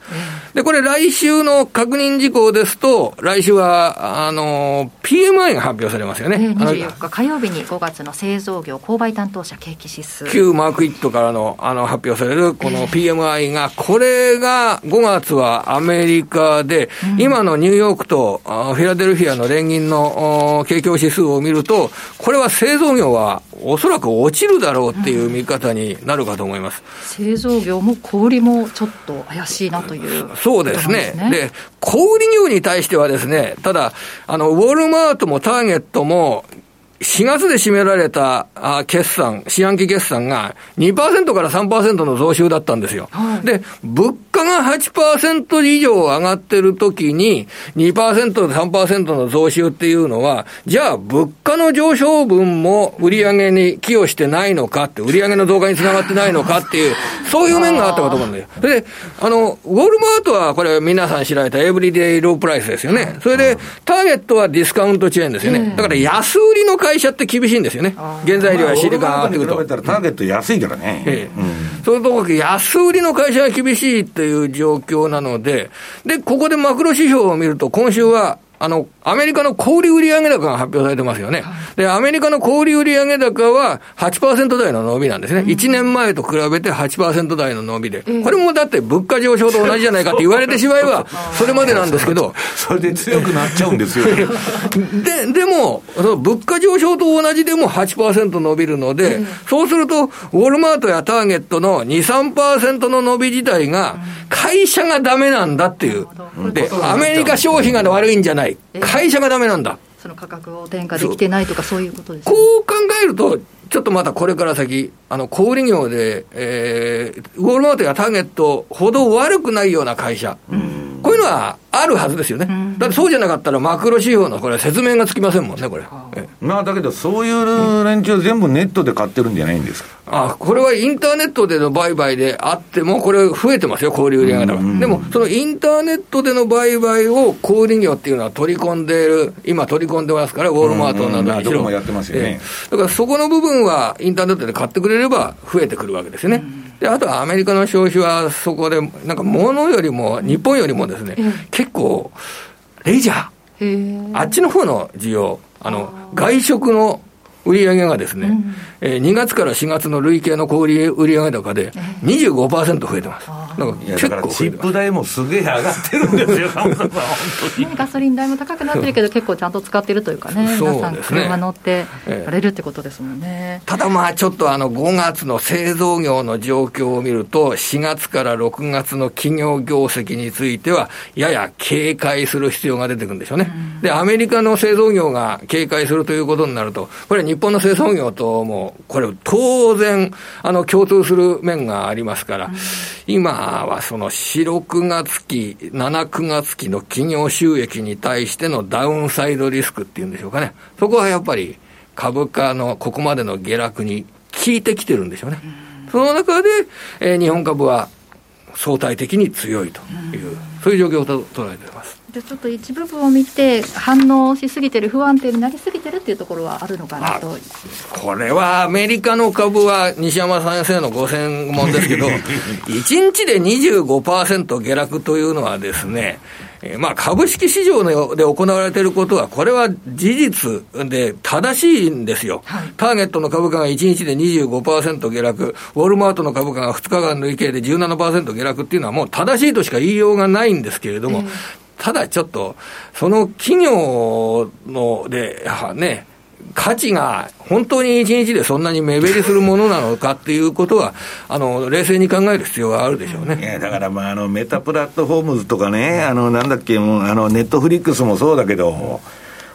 で、これ来週の確認事項ですと、来週は、あの、PMI が発表されますよね。24日火曜日に5月の製造業購買担当者景気指数。旧マークイットからの、あの、発表されるこの PMI が、これが5月はアメリカで、今のニューヨークとフィラデルフィアの連銀の景況指数を見ると、これは製造業はおそらく落ちるだろうっていう見方になるかと思います。製造業も小売りもちょっと怪しいなという、そうですね。で、小売業に対してはですね、ただ、あの、ウォールマートもターゲットも、4月で占められた決算、四半期決算が2%から3%の増収だったんですよ。はい、で、物価が8%以上上がってるときに2%と3%の増収っていうのは、じゃあ物価の上昇分も売り上げに寄与してないのかって、売り上げの増加につながってないのかっていう、そういう面があったかと思うんだよ。で、あの、ウォールマートはこれ皆さん知られたエブリデイロープライスですよね。それで、ターゲットはディスカウントチェーンですよね。だから安売りの会社って厳しいんですよね、原材料や仕入れが上がってくると。ターゲット安いからね。ええうん、そういうところ安売りの会社が厳しいという状況なので、で、ここでマクロ指標を見ると、今週はあの、アメリカの小売売上高が発表されてますよね。で、アメリカの小売売上高は8%台の伸びなんですね。うん、1年前と比べて8%台の伸びで。これもだって物価上昇と同じじゃないかって言われてしまえば、それまでなんですけど。それで強くなっちゃうんですよ。で、でも、その物価上昇と同じでも8%伸びるので、そうすると、ウォールマートやターゲットの2、3%の伸び自体が、会社がダメなんだっていう。で、アメリカ消費が悪いんじゃない。会社がダメなんだ。その価格を転嫁できてないとか、そういうことです、ね、こう考えると、ちょっとまたこれから先、あの小売業で、えー、ウォールマートやターゲットほど悪くないような会社、こういうのはあるはずですよね、だってそうじゃなかったら、マクロ指標のこれ、説明がつきませんもんね、これ。まあ、だけど、そういう連中、全部ネットで買ってるんじゃないんですか。あこれはインターネットでの売買であっても、これ、増えてますよ、小売売上高、でも、そのインターネットでの売買を小売業っていうのは取り込んでいる、今、取り込んでますから、ウォールマートなどにしろ、もやってますよね、だからそこの部分は、インターネットで買ってくれれば、増えてくるわけですよね。であとはアメリカの消費は、そこで、なんか物よりも、日本よりもですね、結構、レジャー、あっちの方の需要、あの外食の売上がですね、うん、えー、2月から4月の累計の小売売上高で25%増えてます。なんか結構チップ代もすげえ上がってるんですよ、本当に。ガソリン代も高くなってるけど、結構ちゃんと使ってるというかね、皆さん、車乗ってられるってことですもんね。ただまあ、ちょっとあの5月の製造業の状況を見ると、4月から6月の企業業績については、やや警戒する必要が出てくるんでしょうね。うん、で、アメリカの製造業が警戒するということになると、これ、日本の製造業とも、これ、当然、あの共通する面がありますから、うん、今、はその4、6月期、7、9月期の企業収益に対してのダウンサイドリスクっていうんでしょうかね。そこはやっぱり株価のここまでの下落に効いてきてるんでしょうね。その中で、えー、日本株は相対的に強いという、そういう状況を捉えています。じゃちょっと一部分を見て、反応しすぎてる、不安定になりすぎてるっていうところはあるのかなと。これはアメリカの株は、西山先生のご専門ですけど、1日で25%下落というのはですね、えー、まあ株式市場で行われていることは、これは事実で正しいんですよ。はい、ターゲットの株価が1日で25%下落、ウォールマートの株価が2日間累計で17%下落っていうのはもう正しいとしか言いようがないんですけれども、えーただちょっと、その企業ので、ね、価値が本当に一日でそんなに目減りするものなのかっていうことは、あの冷静に考える必要があるでしょうね。だから、まあ、あのメタプラットフォームズとかね、あのなんだっけ、あのネットフリックスもそうだけど、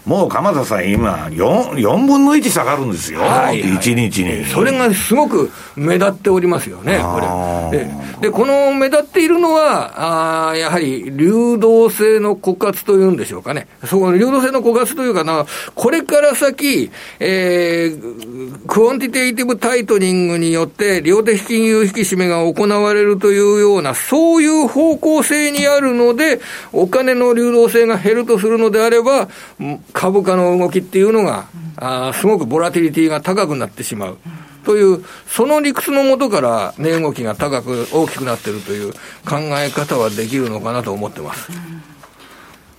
もう鎌田さん、今4、4分の1下がるんですよ、はいはい、1日に。それがすごく目立っておりますよね、これ。で、でこの目立っているのは、あやはり流動性の枯渇というんでしょうかね、そこの流動性の枯渇というかな、これから先、えー、 quantitative tightening によって、量的金融引き締めが行われるというような、そういう方向性にあるので、お金の流動性が減るとするのであれば、株価の動きっていうのが、あすごくボラティリティが高くなってしまう。という、その理屈のもとから値動きが高く、大きくなっているという考え方はできるのかなと思ってます。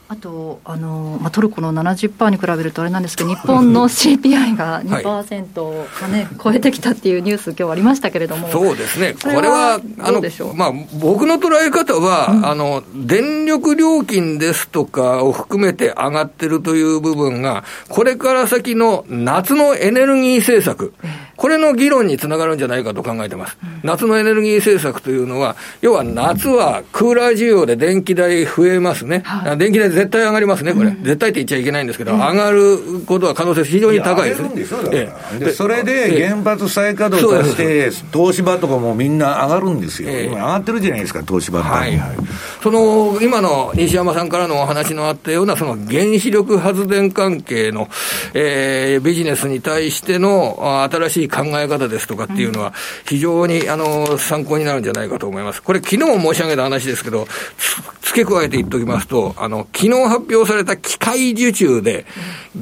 あとあの、まあ、トルコの70%に比べるとあれなんですけど、日本の CPI が2%を、ね、超えてきたっていうニュース、今日ありましたけれども、そうですね、これは、あのまあ、僕の捉え方は、うん、あの、電力料金ですとかを含めて上がってるという部分が、これから先の夏のエネルギー政策、これの議論につながるんじゃないかと考えてます。うん、夏のエネルギー政策というのは、要は夏はクーラー需要で電気代増えますね。はい、電気代絶対上がりますね、これ、うん、絶対って言っちゃいけないんですけど、上がることは可能性非常に高いですね。でそれで原発再稼働させて、東芝とかもみんな上がるんですよ、今上がってるじゃないですか、東芝。はい。はい、その今の西山さんからのお話のあったような、その原子力発電関係の、えー、ビジネスに対しての新しい考え方ですとかっていうのは、非常にあの参考になるんじゃないかと思います。これ、昨日も申し上げた話ですけど、付け加えて言っておきますと、あの昨日発表された機械受注で、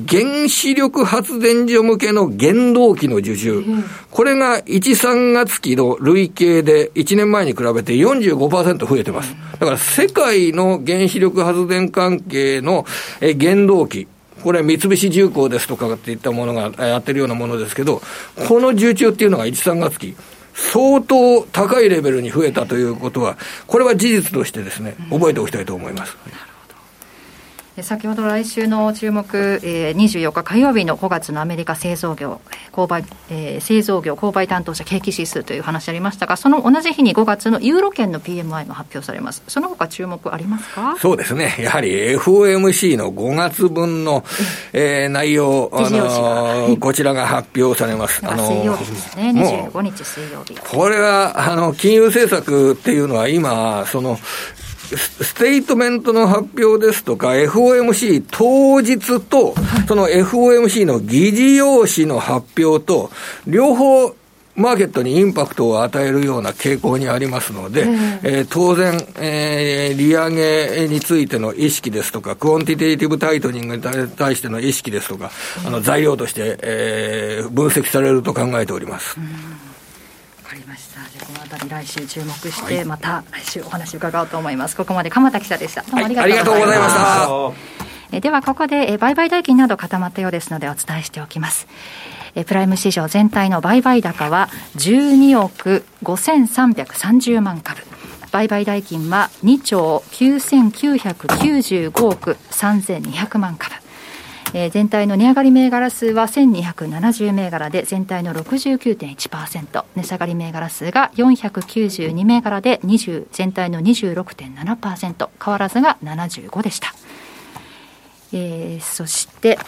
原子力発電所向けの原動機の受注、これが1、3月期の累計で1年前に比べて45%増えてます。だから世界の原子力発電関係の原動機、これ、三菱重工ですとかっていったものがやってるようなものですけど、この受注っていうのが1、3月期、相当高いレベルに増えたということは、これは事実としてですね、覚えておきたいと思います。先ほど来週の注目、えー、24日火曜日の5月のアメリカ製造業購買、えー、製造業購買担当者景気指数という話ありましたがその同じ日に5月のユーロ圏の PMI が発表されます。その他注目ありますか？そうですね。やはり FOMC の5月分の、えー、内容、あのー、こちらが発表されます、あのー、水曜日ですね。25日水曜日。これはあの金融政策っていうのは今そのステートメントの発表ですとか、FOMC 当日と、その FOMC の議事要旨の発表と、両方、マーケットにインパクトを与えるような傾向にありますので、えー、当然、えー、利上げについての意識ですとか、 quantitative tightening に対しての意識ですとか、あの材料として、えー、分析されると考えております。り来週注目して、また来週お話伺おうと思います。ここまで鎌田記者でした。どうもありがとうございました。えではここでえ売買代金など固まったようですのでお伝えしておきます。えプライム市場全体の売買高は12億5330万株。売買代金は2兆9995億3200万株。えー、全体の値上がり銘柄数は1270銘柄で全体の69.1%値下がり銘柄数が492銘柄で20全体の26.7%変わらずが75でした、えー、そして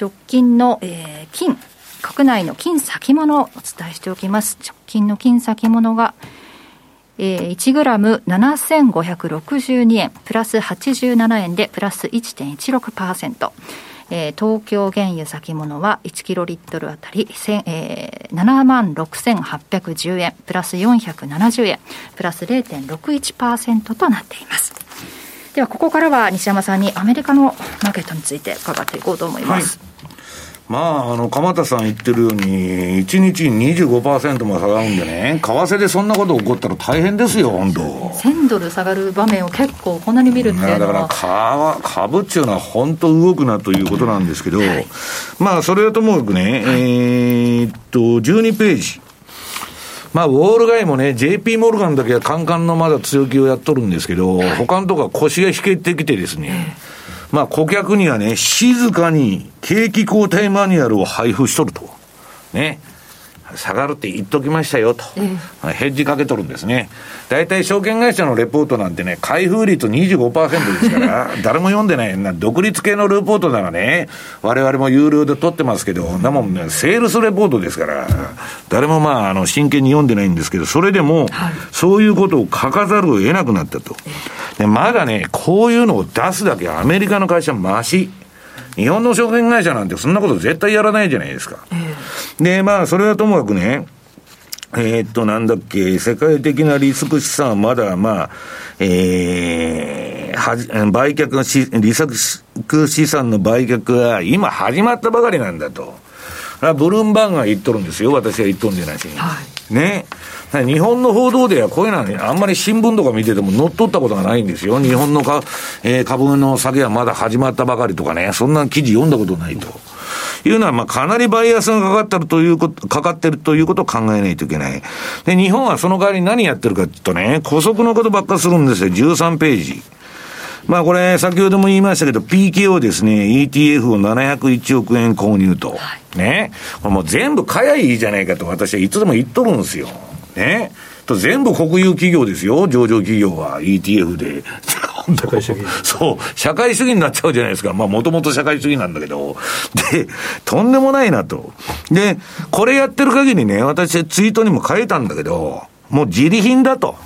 直近の、えー、金。国内の金先物をお伝えしておきます。直近の金先物がえー、1グラム7562円、プラス87円でプラス1.16%。えー、東京原油先物は1キロリットルあたり、えー、7万6810円、プラス470円、プラス0.61%となっています。では、ここからは西山さんにアメリカのマーケットについて伺っていこうと思います。はいまあ、あの、鎌田さん言ってるように、1日に25%も下がるんでね、為替でそんなこと起こったら大変ですよ、本当。1000ドル下がる場面を結構こんなに見るっていうのは。だから株っていうのは本当動くなということなんですけど、はい、まあ、それはともかくね、えー、っと、12ページ。まあ、ウォール街もね、JP モルガンだけはカンカンのまだ強気をやっとるんですけど、他のとこは腰が引けてきてですね、まあ、顧客にはね、静かに景気後退マニュアルを配布しとると。ね。下がるって言っときましたよと、ヘッジかけとるんですね。大体証券会社のレポートなんてね、開封率25%ですから、誰も読んでないな、独立系のレポートならね、我々も有料で取ってますけど、なもんね、セールスレポートですから、誰もまあ、あの、真剣に読んでないんですけど、それでも、そういうことを書かざるを得なくなったと。でまだね、こういうのを出すだけアメリカの会社マシ。日本の証券会社なんてそんなこと絶対やらないじゃないですか。えー、で、まあ、それはともかくね、えー、っと、なんだっけ、世界的なリスク資産はまだ、まあ、えー、はじ、売却のし、リスク資産の売却は今始まったばかりなんだと。ブルームバーグが言っとるんですよ、私は言っとんじゃないし。はい、ね。日本の報道ではこういうのはね、あんまり新聞とか見てても乗っ取ったことがないんですよ。日本のか、えー、株の下げはまだ始まったばかりとかね、そんな記事読んだことないと。いうのは、まあ、かなりバイアスがかかってるということ、かかってるということを考えないといけない。で、日本はその代わりに何やってるかっていうとね、古速のことばっかするんですよ。13ページ。まあこれ、先ほども言いましたけど、PKO ですね、ETF を701億円購入と。ね。これもう全部買やいいじゃないかと私はいつでも言っとるんですよ。ね。と全部国有企業ですよ、上場企業は ETF で。社会主義。そう、社会主義になっちゃうじゃないですか。まあ、もともと社会主義なんだけど。で、とんでもないなと。で、これやってる限りね、私ツイートにも書いたんだけど、もう自利品だと。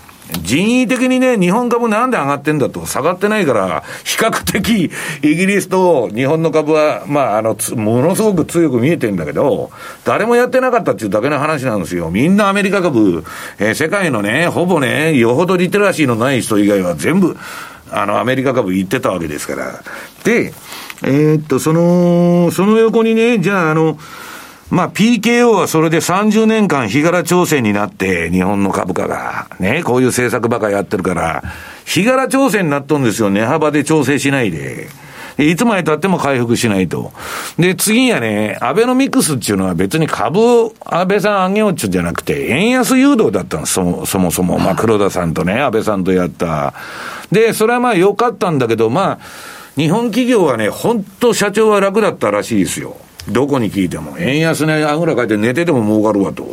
人為的にね、日本株なんで上がってんだと、下がってないから、比較的、イギリスと日本の株は、まあ、あの、ものすごく強く見えてんだけど、誰もやってなかったっていうだけの話なんですよ。みんなアメリカ株、えー、世界のね、ほぼね、よほどリテラシーのない人以外は全部、あの、アメリカ株行ってたわけですから。で、えー、っと、その、その横にね、じゃあ、あの、まあ、PKO はそれで30年間日柄調整になって、日本の株価が、ね、こういう政策ばかりやってるから、日柄調整になっとんですよ。値幅で調整しないで。いつまで経っても回復しないと。で、次はね、アベノミクスっていうのは別に株を安倍さん上げようっちゅうんじゃなくて、円安誘導だったんです、そもそもそも。まあ、黒田さんとね、安倍さんとやった。で、それはまあ良かったんだけど、まあ、日本企業はね、本当社長は楽だったらしいですよ。どこに聞いても、円安ね、あぐらかいて寝てても儲かるわと。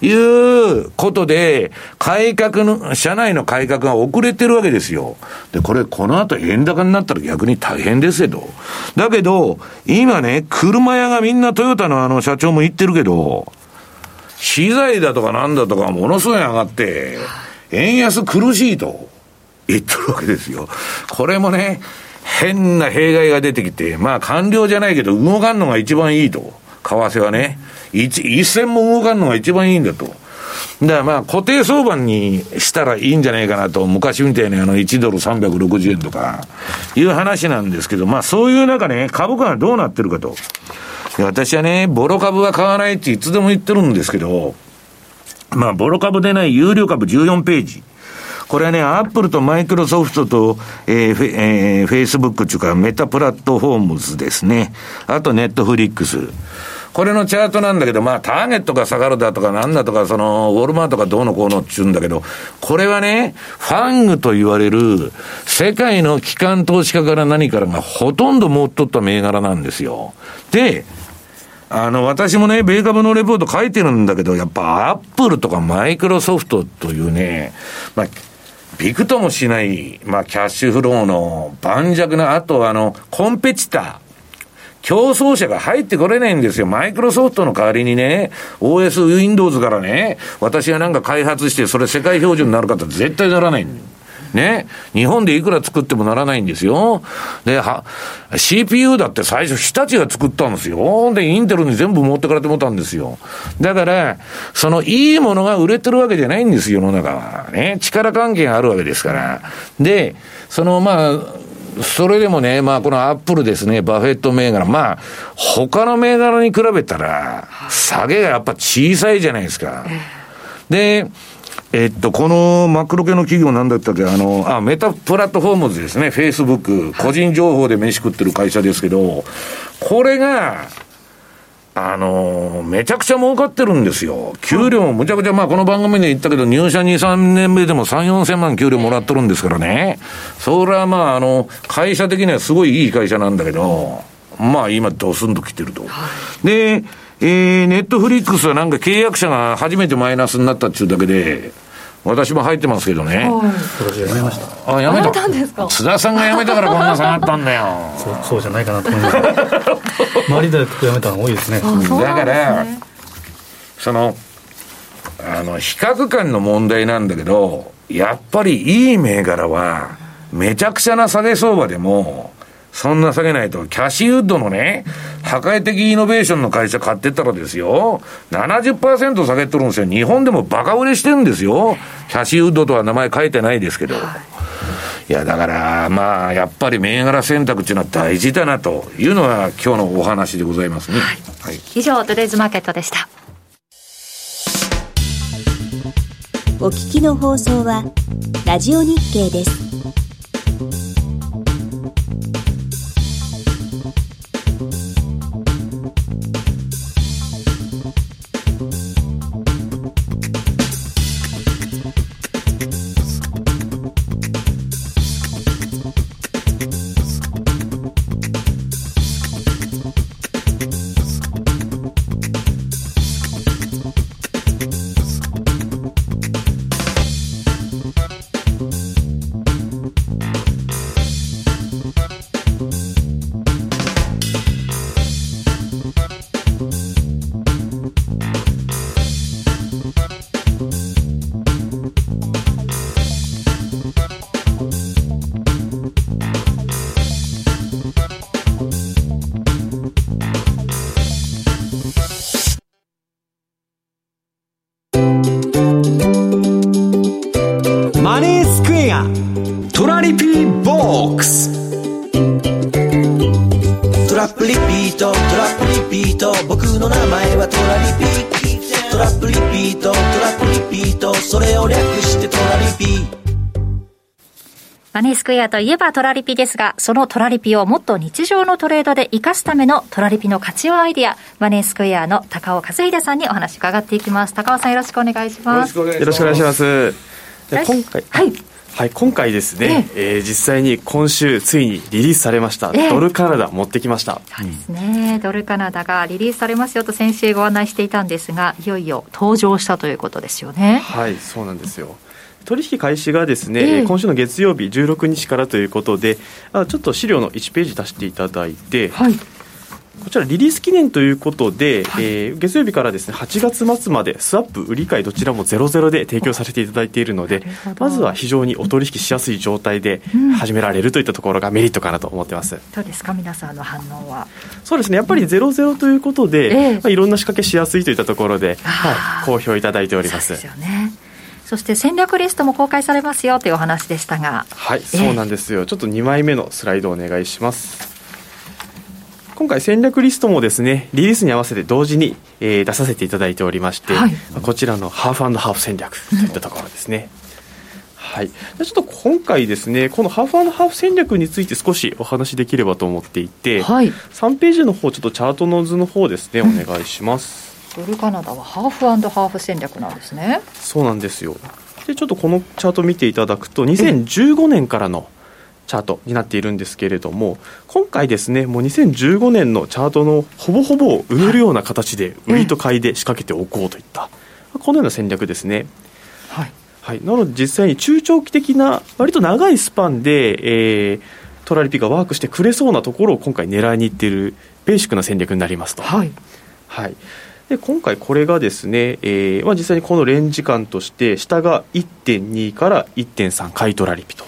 いうことで、改革の、社内の改革が遅れてるわけですよ。で、これ、この後円高になったら逆に大変ですけど。だけど、今ね、車屋がみんなトヨタのあの社長も言ってるけど、資材だとかなんだとかものすごい上がって、円安苦しいと言ってるわけですよ。これもね、変な弊害が出てきて、まあ官僚じゃないけど動かんのが一番いいと。為替はね。一、一銭も動かんのが一番いいんだと。だからまあ固定相場にしたらいいんじゃないかなと、昔みたいにあの1ドル360円とかいう話なんですけど、まあそういう中ね、株価がどうなってるかと。私はね、ボロ株は買わないっていつでも言ってるんですけど、まあボロ株でない優良株14ページ。これはね、アップルとマイクロソフトと、えーフえー、フェイスブックっていうか、メタプラットフォームズですね。あと、ネットフリックス。これのチャートなんだけど、まあ、ターゲットが下がるだとか、なんだとか、その、ウォルマートがどうのこうのって言うんだけど、これはね、 FANG と言われる、世界の機関投資家から何からがほとんど持っとった銘柄なんですよ。で、あの、私もね、米株のレポート書いてるんだけど、やっぱアップルとかマイクロソフトというね、まあ、びくともしない、まあ、キャッシュフローの盤石な、あと、あの、コンペティター。競争者が入ってこれないんですよ。マイクロソフトの代わりにね、OS、Windows からね、私がなんか開発して、それ世界標準になるかって絶対ならない。ね。日本でいくら作ってもならないんですよ。で、は、CPU だって最初日立が作ったんですよ。で、インテルに全部持ってかれてもったんですよ。だから、そのいいものが売れてるわけじゃないんですよ、世の中は。ね。力関係があるわけですから。で、その、まあ、それでもね、まあこのアップルですね、バフェット銘柄、まあ、他の銘柄に比べたら、下げがやっぱ小さいじゃないですか。で、えっと、このマクロ系の企業なんだったっけ、あの、あ、メタプラットフォームズですね、フェイスブック、個人情報で飯食ってる会社ですけど、これが、あのー、めちゃくちゃ儲かってるんですよ。給料もむちゃくちゃ、まあこの番組で言ったけど、入社2、3年目でも3、4千万給料もらっとるんですからね。それはまあ、あの、会社的にはすごいいい会社なんだけど、まあ今ドスンと来てると。で、えー、ネットフリックスはなんか契約者が初めてマイナスになったっていうだけで、私も入ってますけどね。今年やめました。あ、やめた。たんですか？津田さんが辞めたからこんな下がったんだよ。そう、そうじゃないかなと思います。周りで辞めたの多いですね。だから、その、あの、比較感の問題なんだけど、やっぱりいい銘柄は、めちゃくちゃな下げ相場でも、そんな下げないと、キャシーウッドのね、破壊的イノベーションの会社買ってったらですよ、70%下げとるんですよ。日本でもバカ売れしてるんですよ。キャシーウッドとは名前書いてないですけど。いや、だから、まあ、やっぱり銘柄選択っていうのは大事だなというのが今日のお話でございますね。はい。はい、以上、トゥデイズマーケットでした。お聞きの放送は、ラジオ日経です。アといえばトラリピですが、そのトラリピをもっと日常のトレードで活かすためのトラリピの活用アイディア、マネースクエアの高尾和秀さんにお話伺っていきます。高尾さんよろしくお願いします。よろしくお願いします。今回、はい。はい、今回ですね、ええ。えー、実際に今週ついにリリースされました、えドルカナダ持ってきました。そうですね、ドルカナダがリリースされますよと先週ご案内していたんですがいよいよ登場したということですよね。はいそうなんですよ取引開始がですね、えー、今週の月曜日16日からということであちょっと資料の1ページ出していただいて、はい、こちらリリース記念ということで、はい、えー、月曜日からですね8月末までスワップ売り買いどちらもゼロゼロで提供させていただいているのでまずは非常にお取引しやすい状態で始められるといったところがメリットかなと思ってます、うん、どうですか皆さんの反応は。そうですねやっぱりゼロゼロということで、えー、まあ、いろんな仕掛けしやすいといったところで、はい、好評いただいております。そうですよねそして戦略リストも公開されますよというお話でしたが。はいそうなんですよ。ちょっと2枚目のスライドお願いします。今回戦略リストもですねリリースに合わせて同時に、えー、出させていただいておりまして、はい、こちらのハーフハーフ戦略といったところですね、はい、ちょっと今回ですねこのハーフハーフ戦略について少しお話しできればと思っていて、はい、3ページの方ちょっとチャートの図の方ですねお願いします、ドルカナダはハーフハーフ戦略なんですね。そうなんですよ。でちょっとこのチャート見ていただくと2015年からのチャートになっているんですけれども今回ですねもう2015年のチャートのほぼほぼを埋めるような形で売りと買いで仕掛けておこうといった、このような戦略ですね。はい、はい、なので実際に中長期的な割と長いスパンで、えー、トラリピがワークしてくれそうなところを今回狙いにいっているベーシックな戦略になりますと。はい、はいで今回これがですね、えーまあ、実際にこのレンジ感として下が1.2から1.3買い取らリピと。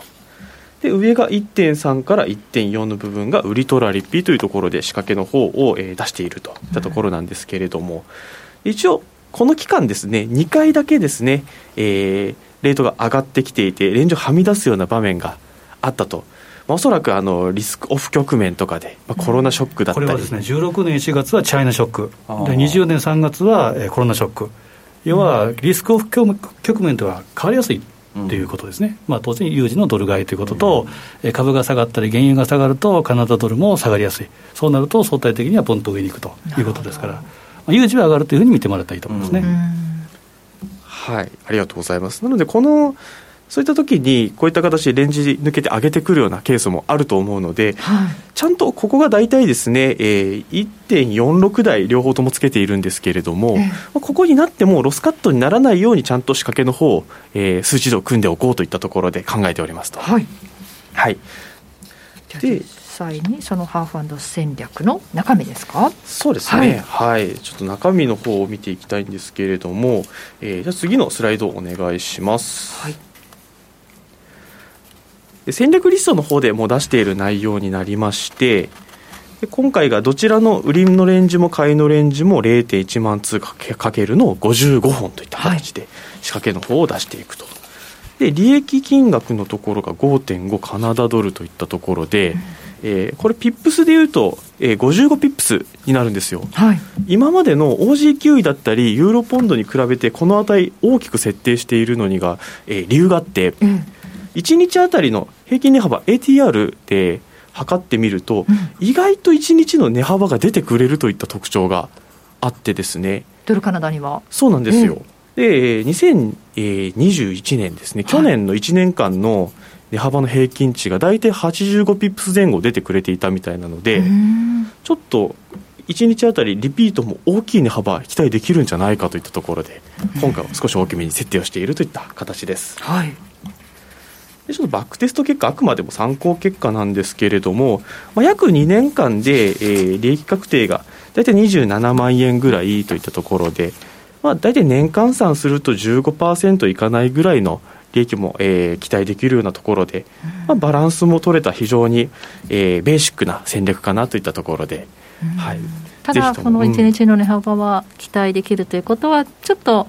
で上が1.3から1.4の部分が売り取らリピというところで仕掛けの方を、えー、出しているといったところなんですけれども、一応この期間ですね2回だけですね、えー、レートが上がってきていてレンジをはみ出すような場面があったとおそらくあのリスクオフ局面とかで、まあ、コロナショックだったり、これはですね16年4月はチャイナショック、で20年3月は、えー、コロナショック、要はリスクオフ局面とは変わりやすいということですね、まあ、当然、有事のドル買いということと、うん、株が下がったり、原油が下がると、カナダドルも下がりやすい、そうなると相対的にはポンと上に行くということですから、まあ、有事は上がるというふうに見てもらったらいいと思いますね。はい、ありがとうございます。なのでこのそういった時にこういった形でレンジ抜けて上げてくるようなケースもあると思うので、はい、ちゃんとここが大体ですね、えー、1.46台両方ともつけているんですけれども、えー、ここになってもロスカットにならないようにちゃんと仕掛けの方、えー、数値図を組んでおこうといったところで考えておりますと。はい、はい、で実際にそのハーフ戦略の中身ですか？そうですね、はい、はい、ちょっと中身の方を見ていきたいんですけれども、えー、じゃ次のスライドお願いします。はい戦略リストの方でも出している内容になりまして今回がどちらの売りのレンジも買いのレンジも0.1万通かけるの55本といった形で仕掛けの方を出していくと。で利益金額のところが5.5カナダドルといったところで、うん、えー、これピップスでいうと、えー、55ピップスになるんですよ、はい、今までの OG9 位だったりユーロポンドに比べてこの値大きく設定しているのにが、えー、理由があって、うん1日あたりの平均値幅 ATR で測ってみると、うん、意外と1日の値幅が出てくれるといった特徴があってですね。ドルカナダには。そうなんですよ、で2021年ですね。去年の1年間の値幅の平均値が大体85ピップス前後出てくれていたみたいなのでちょっと1日あたりリピートも大きい値幅期待できるんじゃないかといったところで今回は少し大きめに設定をしているといった形です。はいでちょっとバックテスト結果、あくまでも参考結果なんですけれども、まあ、約2年間で、えー、利益確定が大体27万円ぐらいといったところで、まあ、大体年換算すると15%いかないぐらいの利益も、えー、期待できるようなところで、まあ、バランスも取れた非常に、えー、ベーシックな戦略かなといったところで、はい、ただ、この1日の値幅は期待できるということは、ちょっと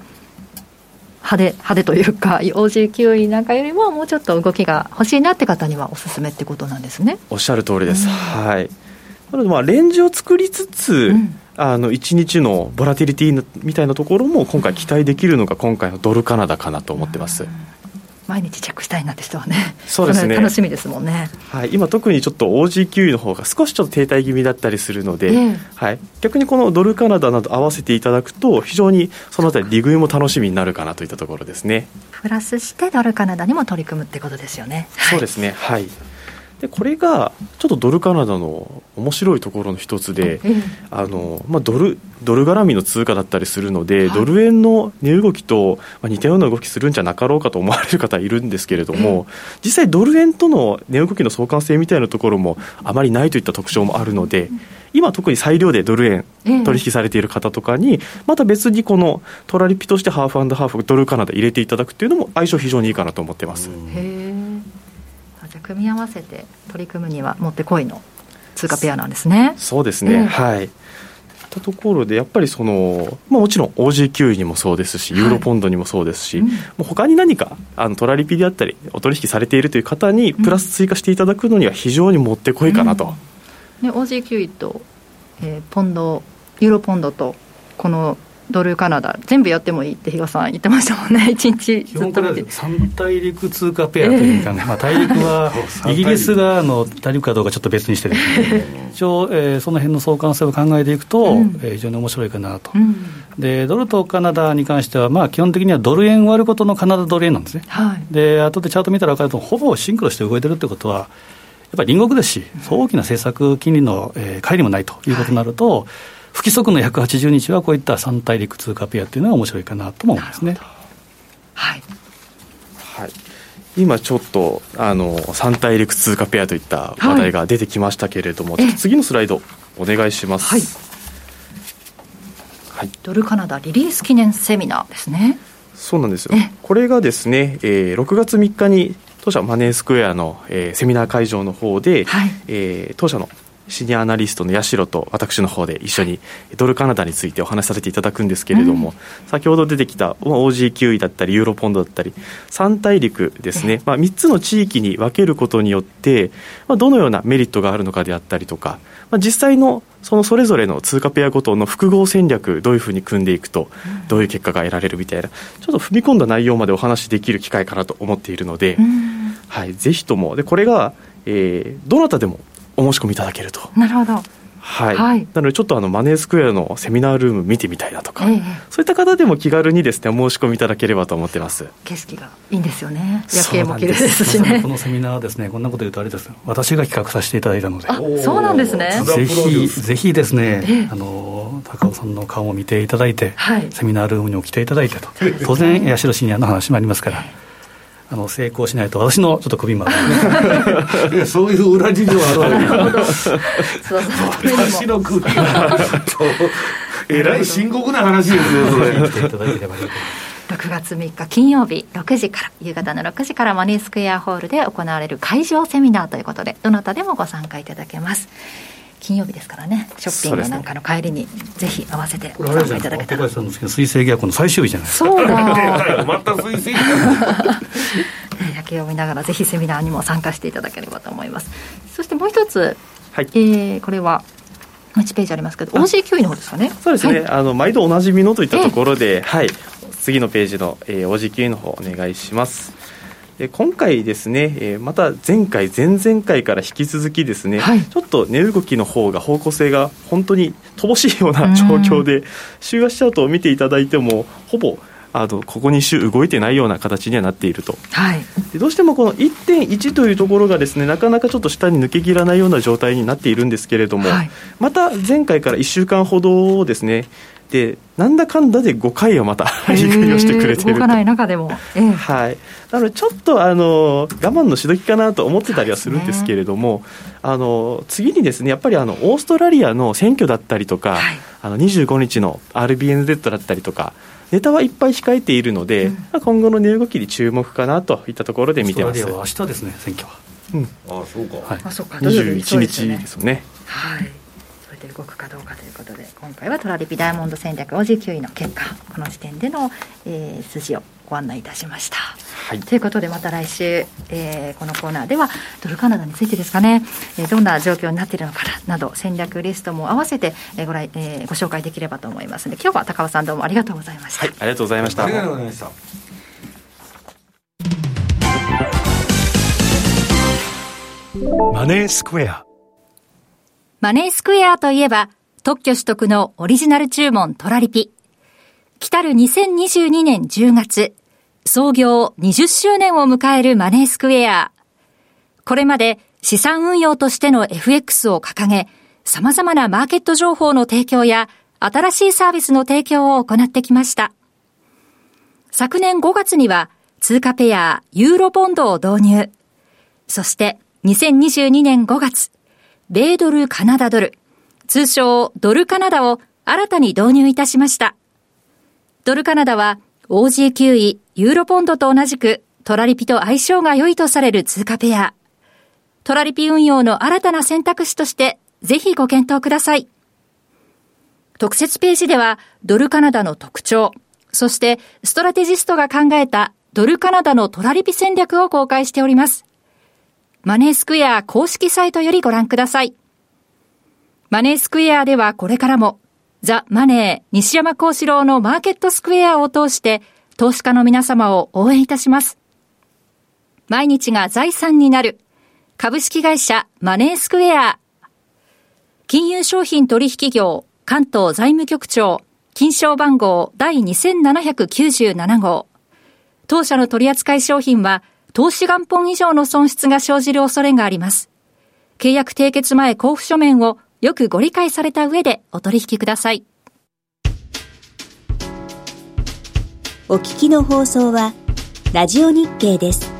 派手派手というか OG9 位なんかよりももうちょっと動きが欲しいなって方にはおすすめってことなんですね。おっしゃる通りです、うん、はい。なのでまあレンジを作りつつ、うん、あの1日のボラティリティみたいなところも今回期待できるのが今回のドルカナダかなと思ってます、うん毎日チェックしたいなって人はね、そうですね。楽しみですもんね、はい、今、特にちょっと OG9 の方が少しちょっと停滞気味だったりするので、えー、はい、逆にこのドルカナダなど合わせていただくと、非常にそのあたり、利食いも楽しみになるかなといったところですね。プラスして、ドルカナダにも取り組むってことですよね。そうですね。はいでこれがちょっとドルカナダの面白いところの一つで、あのまあ、ドルドル絡みの通貨だったりするので、はい、ドル円の値動きと、まあ、似たような動きするんじゃなかろうかと思われる方いるんですけれども、実際、ドル円との値動きの相関性みたいなところもあまりないといった特徴もあるので。今特に裁量でドル円取引されている方とかに、また別にこのトラリピとしてハーフハーフドルカナダ入れていただくっていうのも相性非常にいいかなと思ってます。じゃ組み合わせて取り組むにはもってこいの通貨ペアなんですね。そうですね、えー、はい。たところでやっぱりその、まあ、もちろん OG9 にもそうですしユーロポンドにもそうですし、はいうん、もう他に何かあのトラリピであったりお取引されているという方にプラス追加していただくのには非常にもってこいかなと。うん、ね、OG9 と、えー、ポンドユーロポンドとこのドルカナダ全部やってもいいって比嘉さん言ってましたもんね。一日ずっと見て。3大陸通貨ペアというか、ね、えー、まあ、大陸はイギリスがの大陸かどうかちょっと別にして一応、えー、その辺の相関性を考えていくと、うん、えー、非常に面白いかなと、うん、でドルとカナダに関しては、まあ、基本的にはドル円割ることのカナダドル円なんですね、はい、で後でチャート見たら分かるとほぼシンクロして動いてるってことはやっぱり隣国ですし、そう大きな政策金利の、えー、乖離もないということになると、はい不規則の180日はこういった3大陸通貨ペアっていうのは面白いかなとも思いますね。はい、はい。今ちょっとあの3大陸通貨ペアといった話題が出てきましたけれども、はい、次のスライドお願いします、はい。はい、ドルカナダリリース記念セミナーですね。そうなんですよ。これがですね、えー、6月3日に当社マネースクエアの、えー、セミナー会場の方で、はい、えー、当社のシニアアナリストの八代と私の方で一緒にドルカナダについてお話しさせていただくんですけれども、うん、先ほど出てきた OG9 位だったりユーロポンドだったり3大陸ですね、まあ、3つの地域に分けることによって、まあ、どのようなメリットがあるのかであったりとか、まあ、実際のそのそれぞれの通貨ペアごとの複合戦略どういうふうに組んでいくとどういう結果が得られるみたいなちょっと踏み込んだ内容までお話しできる機会かなと思っているので、はい、ぜひとも。でこれが、えー、どなたでもお申し込みいただけると。なるほど。はい、はい、なのでちょっとあのマネースクエアのセミナールーム見てみたいなとか、ええ、そういった方でも気軽にですね申し込みいただければと思ってます。景色がいいんですよね。夜景も綺麗ですしね。このセミナーですね。こんなこと言うとあれです。私が企画させていただいたので。あそうなんですね。ぜひぜひですね、え、あの高尾さんの顔も見ていただいて、はい、セミナールームにも来ていただいてと。当然八代シニアの話もありますからあの成功しないと私のちょっと首も そういう裏事情あるわけ私の首。はえらい深刻な話ですよそれ。6月3日金曜日6時から夕方の6時からマネースクエアホールで行われる会場セミナーということでどなたでもご参加いただけます金曜日ですからね。ショッピングなんかの帰りにぜひ合わせてご参加いただけたら。さんの水星逆行の最終日じゃないそうだ。また水星夜景を見ながらぜひセミナーにも参加していただければと思います。そしてもう一つ、はい、えー、これは1ページありますけど OG 位の方ですかね。そうですね、はい、あの毎度おなじみのといったところで、えー、はい。次のページの、えー、OG 位の方お願いします今回ですね、また前回、前々回から引き続きですね、はい、ちょっと値動きの方が方向性が本当に乏しいような状況で、週足チャートを見ていただいても、ほぼあのここ2週動いてないような形にはなっていると、はい、でどうしてもこの1.1というところがですねなかなかちょっと下に抜けきらないような状態になっているんですけれども、はい、また前回から1週間ほどですねでなんだかんだで5回はまた張り組みをしてくれてる動かない中でも、えー、はい。なのでちょっとあの我慢のしどきかなと思ってたりはするんですけれども、ね、あの次にですねやっぱりあのオーストラリアの選挙だったりとか、はい、あの25日の RBNZ だったりとかネタはいっぱい控えているので、うん、今後の値動きに注目かなといったところで見てます。明日ですね選挙は。うん、あそうか。はい、あそうか。21日ですよね。はい。それで動くかどうかということで今回はトラリピダイヤモンド戦略 OG9 位の結果この時点での、えー、筋をご案内いたしました。はい、ということでまた来週、えー、このコーナーではドルカナダについてですかね、えー、どんな状況になっているのかなど戦略リストも合わせて、えーご来えー、ご紹介できればと思いますので今日は高尾さんどうもありがとうございました。はい、ありがとうございました。ありがとうございました。マネースクエアマネースクエアといえば特許取得のオリジナル注文トラリピ来たる2022年10月創業20周年を迎えるマネースクエア。これまで資産運用としての FX を掲げ、様々なマーケット情報の提供や新しいサービスの提供を行ってきました。昨年5月には通貨ペアユーロボンドを導入。そして2022年5月、米ドルカナダドル、通称ドルカナダを新たに導入いたしました。ドルカナダは OG9 位ユーロポンドと同じくトラリピと相性が良いとされる通貨ペア。トラリピ運用の新たな選択肢としてぜひご検討ください。特設ページではドルカナダの特徴、そしてストラテジストが考えたドルカナダのトラリピ戦略を公開しております。マネースクエア公式サイトよりご覧ください。マネースクエアではこれからもザ・マネー西山幸四郎のマーケットスクエアを通して投資家の皆様を応援いたします。毎日が財産になる株式会社マネースクエア。金融商品取引業関東財務局長金賞番号第2797号。当社の取扱い商品は投資元本以上の損失が生じる恐れがあります。契約締結前交付書面をよくご理解された上でお取引ください。お聞きの放送は、ラジオ日経です。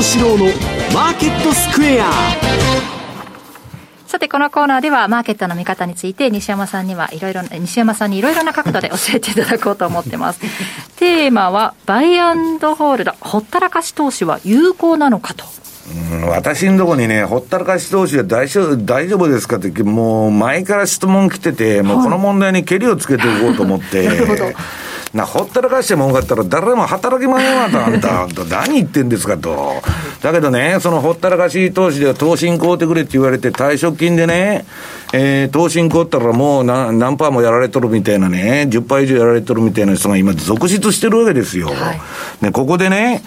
西山幸四郎のマーケットスクエアさて、このコーナーでは、マーケットの見方について、西山さんにはいろいろ、西山さんにいろいろな角度で教えていただこうと思ってます。テーマは、バイアンドホールド、ほったらかし投資は有効なのかと。うん私のとこにね、ほったらかし投資は大丈夫大丈夫ですかって、もう前から質問来てて、もうこの問題にけりをつけていこうと思って。なるほど。な、ほったらかして儲かったら誰も働きませんわと、あんた、何言ってんですかと。だけどね、そのほったらかし投資では投信買うてくれって言われて退職金でね、えー、投信買ったらもう何何パーもやられとるみたいなね、10パー以上やられとるみたいな人が今続出してるわけですよ。はい、で、ここでね、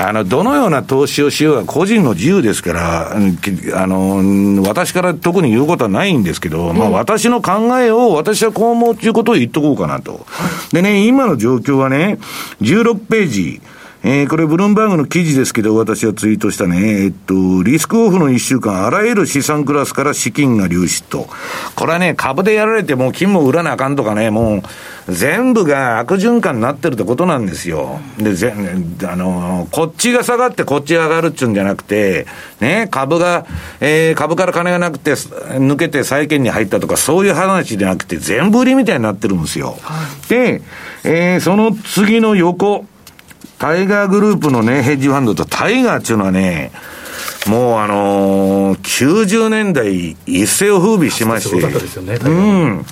あの、どのような投資をしようが個人の自由ですから、あの、私から特に言うことはないんですけど、まあ私の考えを私はこう思うっていうことを言っとこうかなと。でね、今の状況はね、16ページ、えー、これ、ブルームバーグの記事ですけど、私はツイートしたね、えっと、リスクオフの1週間、あらゆる資産クラスから資金が流出と。これはね、株でやられても金も売らなあかんとかね、もう、全部が悪循環になってるってことなんですよ。で、ぜあの、こっちが下がってこっちが上がるっちゅうんじゃなくて、ね、株が、えー、株から金がなくて、抜けて債券に入ったとか、そういう話じゃなくて、全部売りみたいになってるんですよ。で、えー、その次の横、タイガーグループのね、ヘッジファンドとタイガーっていうのはね、もうあのー、90年代一世を風靡しまして。うん。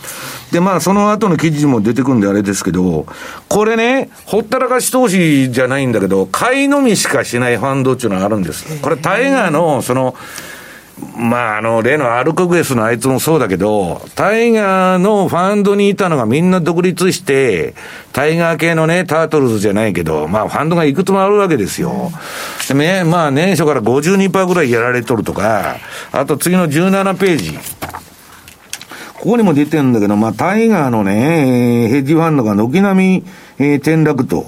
で、まあ、その後の記事も出てくるんであれですけど、これね、ほったらかし投資じゃないんだけど、買いのみしかしないファンドっていうのがあるんです。これ、タイガーの、その、まあ、あの、例のアルコグエスのあいつもそうだけど、タイガーのファンドにいたのがみんな独立して、タイガー系のね、タートルズじゃないけど、まあ、ファンドがいくつもあるわけですよ。でね、まあ、年初から52%ぐらいやられとるとか、あと次の17ページ。ここにも出てるんだけど、まあ、タイガーのね、ヘッジファンドが軒並み、えー、転落と。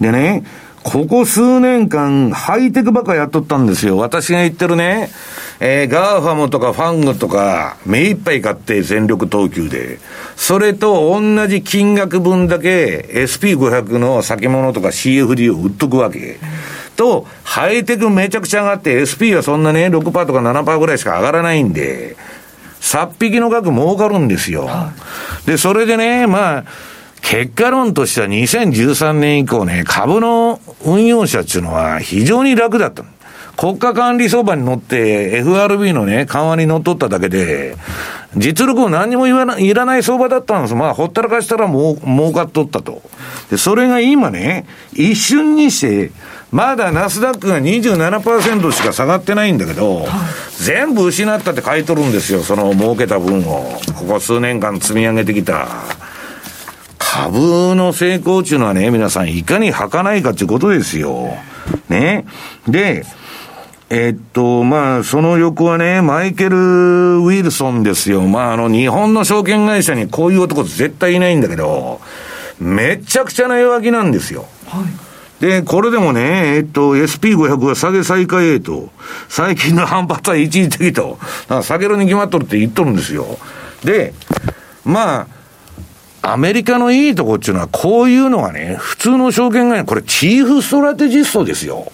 でね、ここ数年間、ハイテクばっかやっとったんですよ。私が言ってるね、えー、 GAFAM とか FANG とか、目いっぱい買って全力投球で、それと同じ金額分だけ SP500 の先物とか CFD を売っとくわけ。と、ハイテクめちゃくちゃ上がって、SP はそんなね、6%とか7%ぐらいしか上がらないんで、さっ引きの額儲かるんですよ。で、それでね、まあ、結果論としては2013年以降ね、株の運用者っていうのは非常に楽だった。国家管理相場に乗って FRB のね、緩和に乗っ取っただけで、実力も何にも言わない、いらない相場だったんです。まあ、ほったらかしたらもう、儲かっとったと。で、それが今ね、一瞬にして、まだナスダックが27%しか下がってないんだけど、全部失ったって書いとるんですよ、その儲けた分を。ここ数年間積み上げてきた。株の成功っていうのはね、皆さんいかに儚いかっていうことですよ。ね。で、えっと、まあ、その横はね、マイケル・ウィルソンですよ。まあ、あの、日本の証券会社にこういう男絶対いないんだけど、めちゃくちゃな弱気なんですよ。はい。で、これでもね、えっと、SP500 は下げ再開へと、最近の反発は一時的と、下げるに決まっとるって言っとるんですよ。で、まあ、アメリカのいいとこっていうのは、こういうのがね、普通の証券会社、これチーフストラテジストですよ。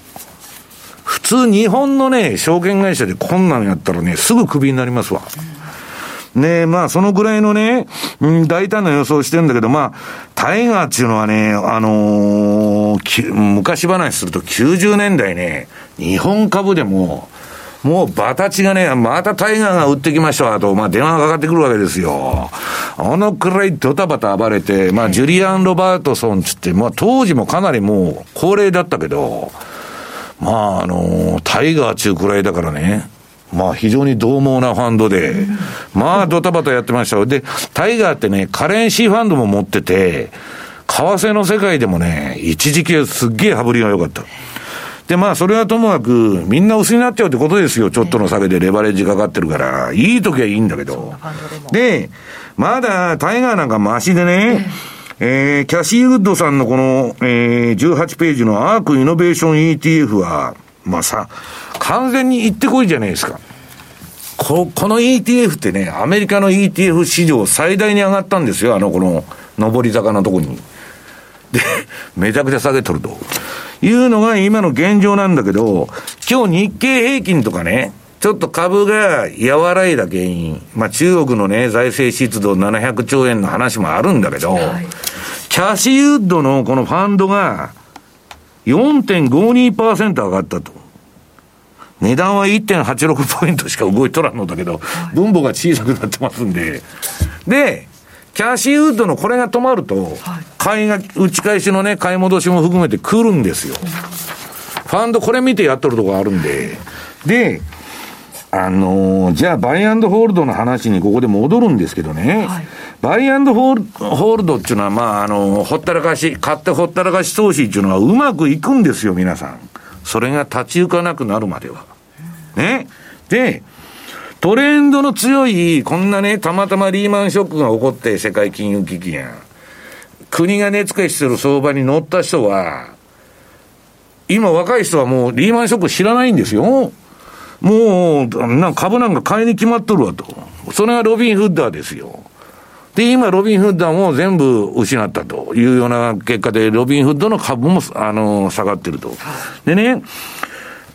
普通日本のね、証券会社でこんなんやったらね、すぐクビになりますわ。ねまあ、そのぐらいのね、うん、大胆な予想してるんだけど、まあ、タイガーっていうのはね、あのー、昔話すると90年代ね、日本株でも、もうバタチがね、またタイガーが売ってきましたと、まあ電話がかかってくるわけですよ。あのくらいドタバタ暴れて、まあジュリアン・ロバートソンつって、まあ当時もかなりもう高齢だったけど、まああの、タイガー中くらいだからね、まあ非常に獰猛なファンドで、まあドタバタやってましたで、タイガーってね、カレンシーファンドも持ってて、為替の世界でもね、一時期すっげえ羽振りが良かった。で、まあ、それはともかく、みんな薄になっちゃうってことですよ。ちょっとの下げでレバレッジかかってるから。いい時はいいんだけど。で、まだ、タイガーなんかマシでね、えー、キャシーウッドさんのこの、えー、18ページのアークイノベーション ETF は、まあさ、完全に行ってこいじゃないですか。ここの ETF ってね、アメリカの ETF 市場最大に上がったんですよ、あの、この、上り坂のとこに。で、めちゃくちゃ下げとると。いうのが今の現状なんだけど、今日日経平均とかね、ちょっと株が和らいだ原因、まあ中国のね、財政出動700兆円の話もあるんだけど、はい、キャシーウッドのこのファンドが4.52%上がったと。値段は1.86ポイントしか動いとらんのだけど、分母が小さくなってますんで。で、キャッシーウッドのこれが止まると、買いが、打ち返しのね、買い戻しも含めて来るんですよ。ファンドこれ見てやっとるとこあるんで。で、あのー、じゃあ、バイアンドホールドの話にここで戻るんですけどね。はい、バイアンドホールホールドっていうのは、まあ、あのー、ほったらかし、買ってほったらかし投資っていうのはうまくいくんですよ、皆さん。それが立ち行かなくなるまでは。ね。で、トレンドの強い、こんなね、たまたまリーマンショックが起こって、世界金融危機や国が値付けしてる相場に乗った人は、今若い人はもうリーマンショック知らないんですよ。もう、な株なんか買いに決まっとるわと。それがロビン・フッダーですよ。で、今、ロビン・フッダーも全部失ったというような結果で、ロビン・フッドの株も、あの、下がってると。でね、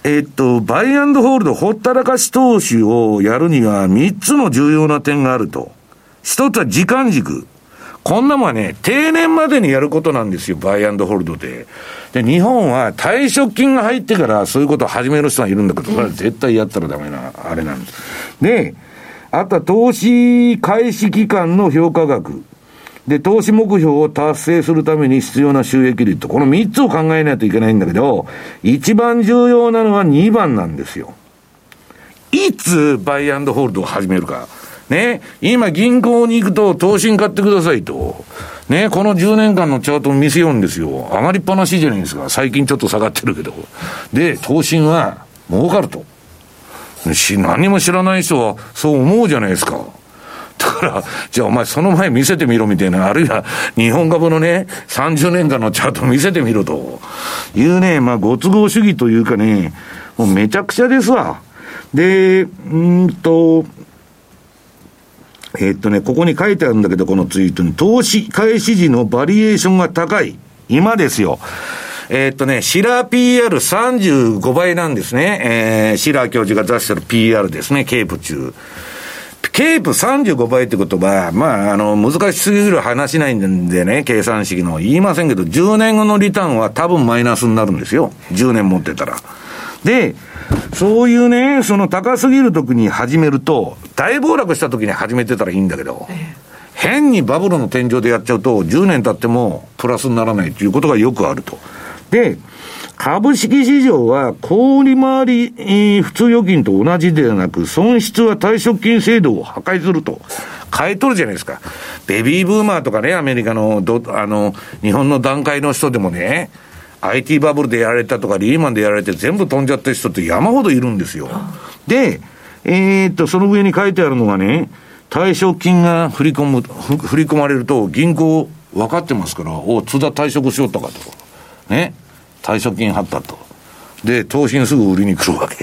えっと、バイアンドホールド、ほったらかし投資をやるには3つの重要な点があると。一つは時間軸。こんなもんはね、定年までにやることなんですよ、バイアンドホールドで。で、日本は退職金が入ってからそういうことを始める人がいるんだけど、これは絶対やったらダメな、あれなんです。で、あとは投資開始期間の評価額。で、投資目標を達成するために必要な収益率。この3つを考えないといけないんだけど、一番重要なのは2番なんですよ。いつバイアンドホールドを始めるか。ね、今銀行に行くと投資に買ってくださいと。ね、この10年間のチャートを見せようんですよ。上がりっぱなしじゃないですか。最近ちょっと下がってるけど。で、投資は儲かると。し、何も知らない人はそう思うじゃないですか。だから、じゃあお前その前見せてみろみたいな、あるいは日本株のね、30年間のチャート見せてみろというね、まあご都合主義というかね、もうめちゃくちゃですわ。で、うんと、えー、っとね、ここに書いてあるんだけど、このツイートに、投資開始時のバリエーションが高い。今ですよ。えー、っとね、シラー PR35 倍なんですね。えー、シラ教授が出してる PR ですね、ケープ中。ケープ35倍ってことは、まあ、あの、難しすぎる話ないんでね、計算式の。言いませんけど、10年後のリターンは多分マイナスになるんですよ。10年持ってたら。で、そういうね、その高すぎる時に始めると、大暴落した時に始めてたらいいんだけど、変にバブルの天井でやっちゃうと、10年経ってもプラスにならないということがよくあると。で、株式市場は小売回り、えー、普通預金と同じではなく、損失は退職金制度を破壊すると。変えとるじゃないですか。ベビーブーマーとかね、アメリカの、ど、あの、日本の段階の人でもね、IT バブルでやられたとか、リーマンでやられて全部飛んじゃった人って山ほどいるんですよ。で、えー、っと、その上に書いてあるのがね、退職金が振り込む、振り込まれると銀行分かってますから、お津田退職しよったかと。ね。退職金貼ったと。で、投資にすぐ売りに来るわけ。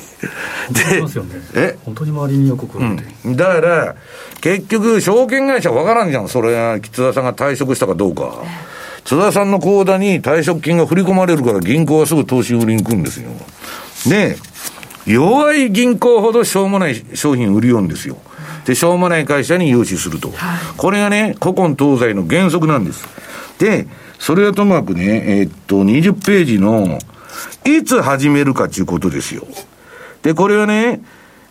で、ね、え？本当に周りによく来るうん。だから、結局、証券会社分からんじゃん。それが、津田さんが退職したかどうか。津田さんの口座に退職金が振り込まれるから銀行はすぐ投資売りに来るんですよ。で、弱い銀行ほどしょうもない商品売りようんですよ。で、しょうもない会社に融資すると。これがね、古今東西の原則なんです。で、それはともかくね、えー、っと、20ページの、いつ始めるかということですよ。で、これはね、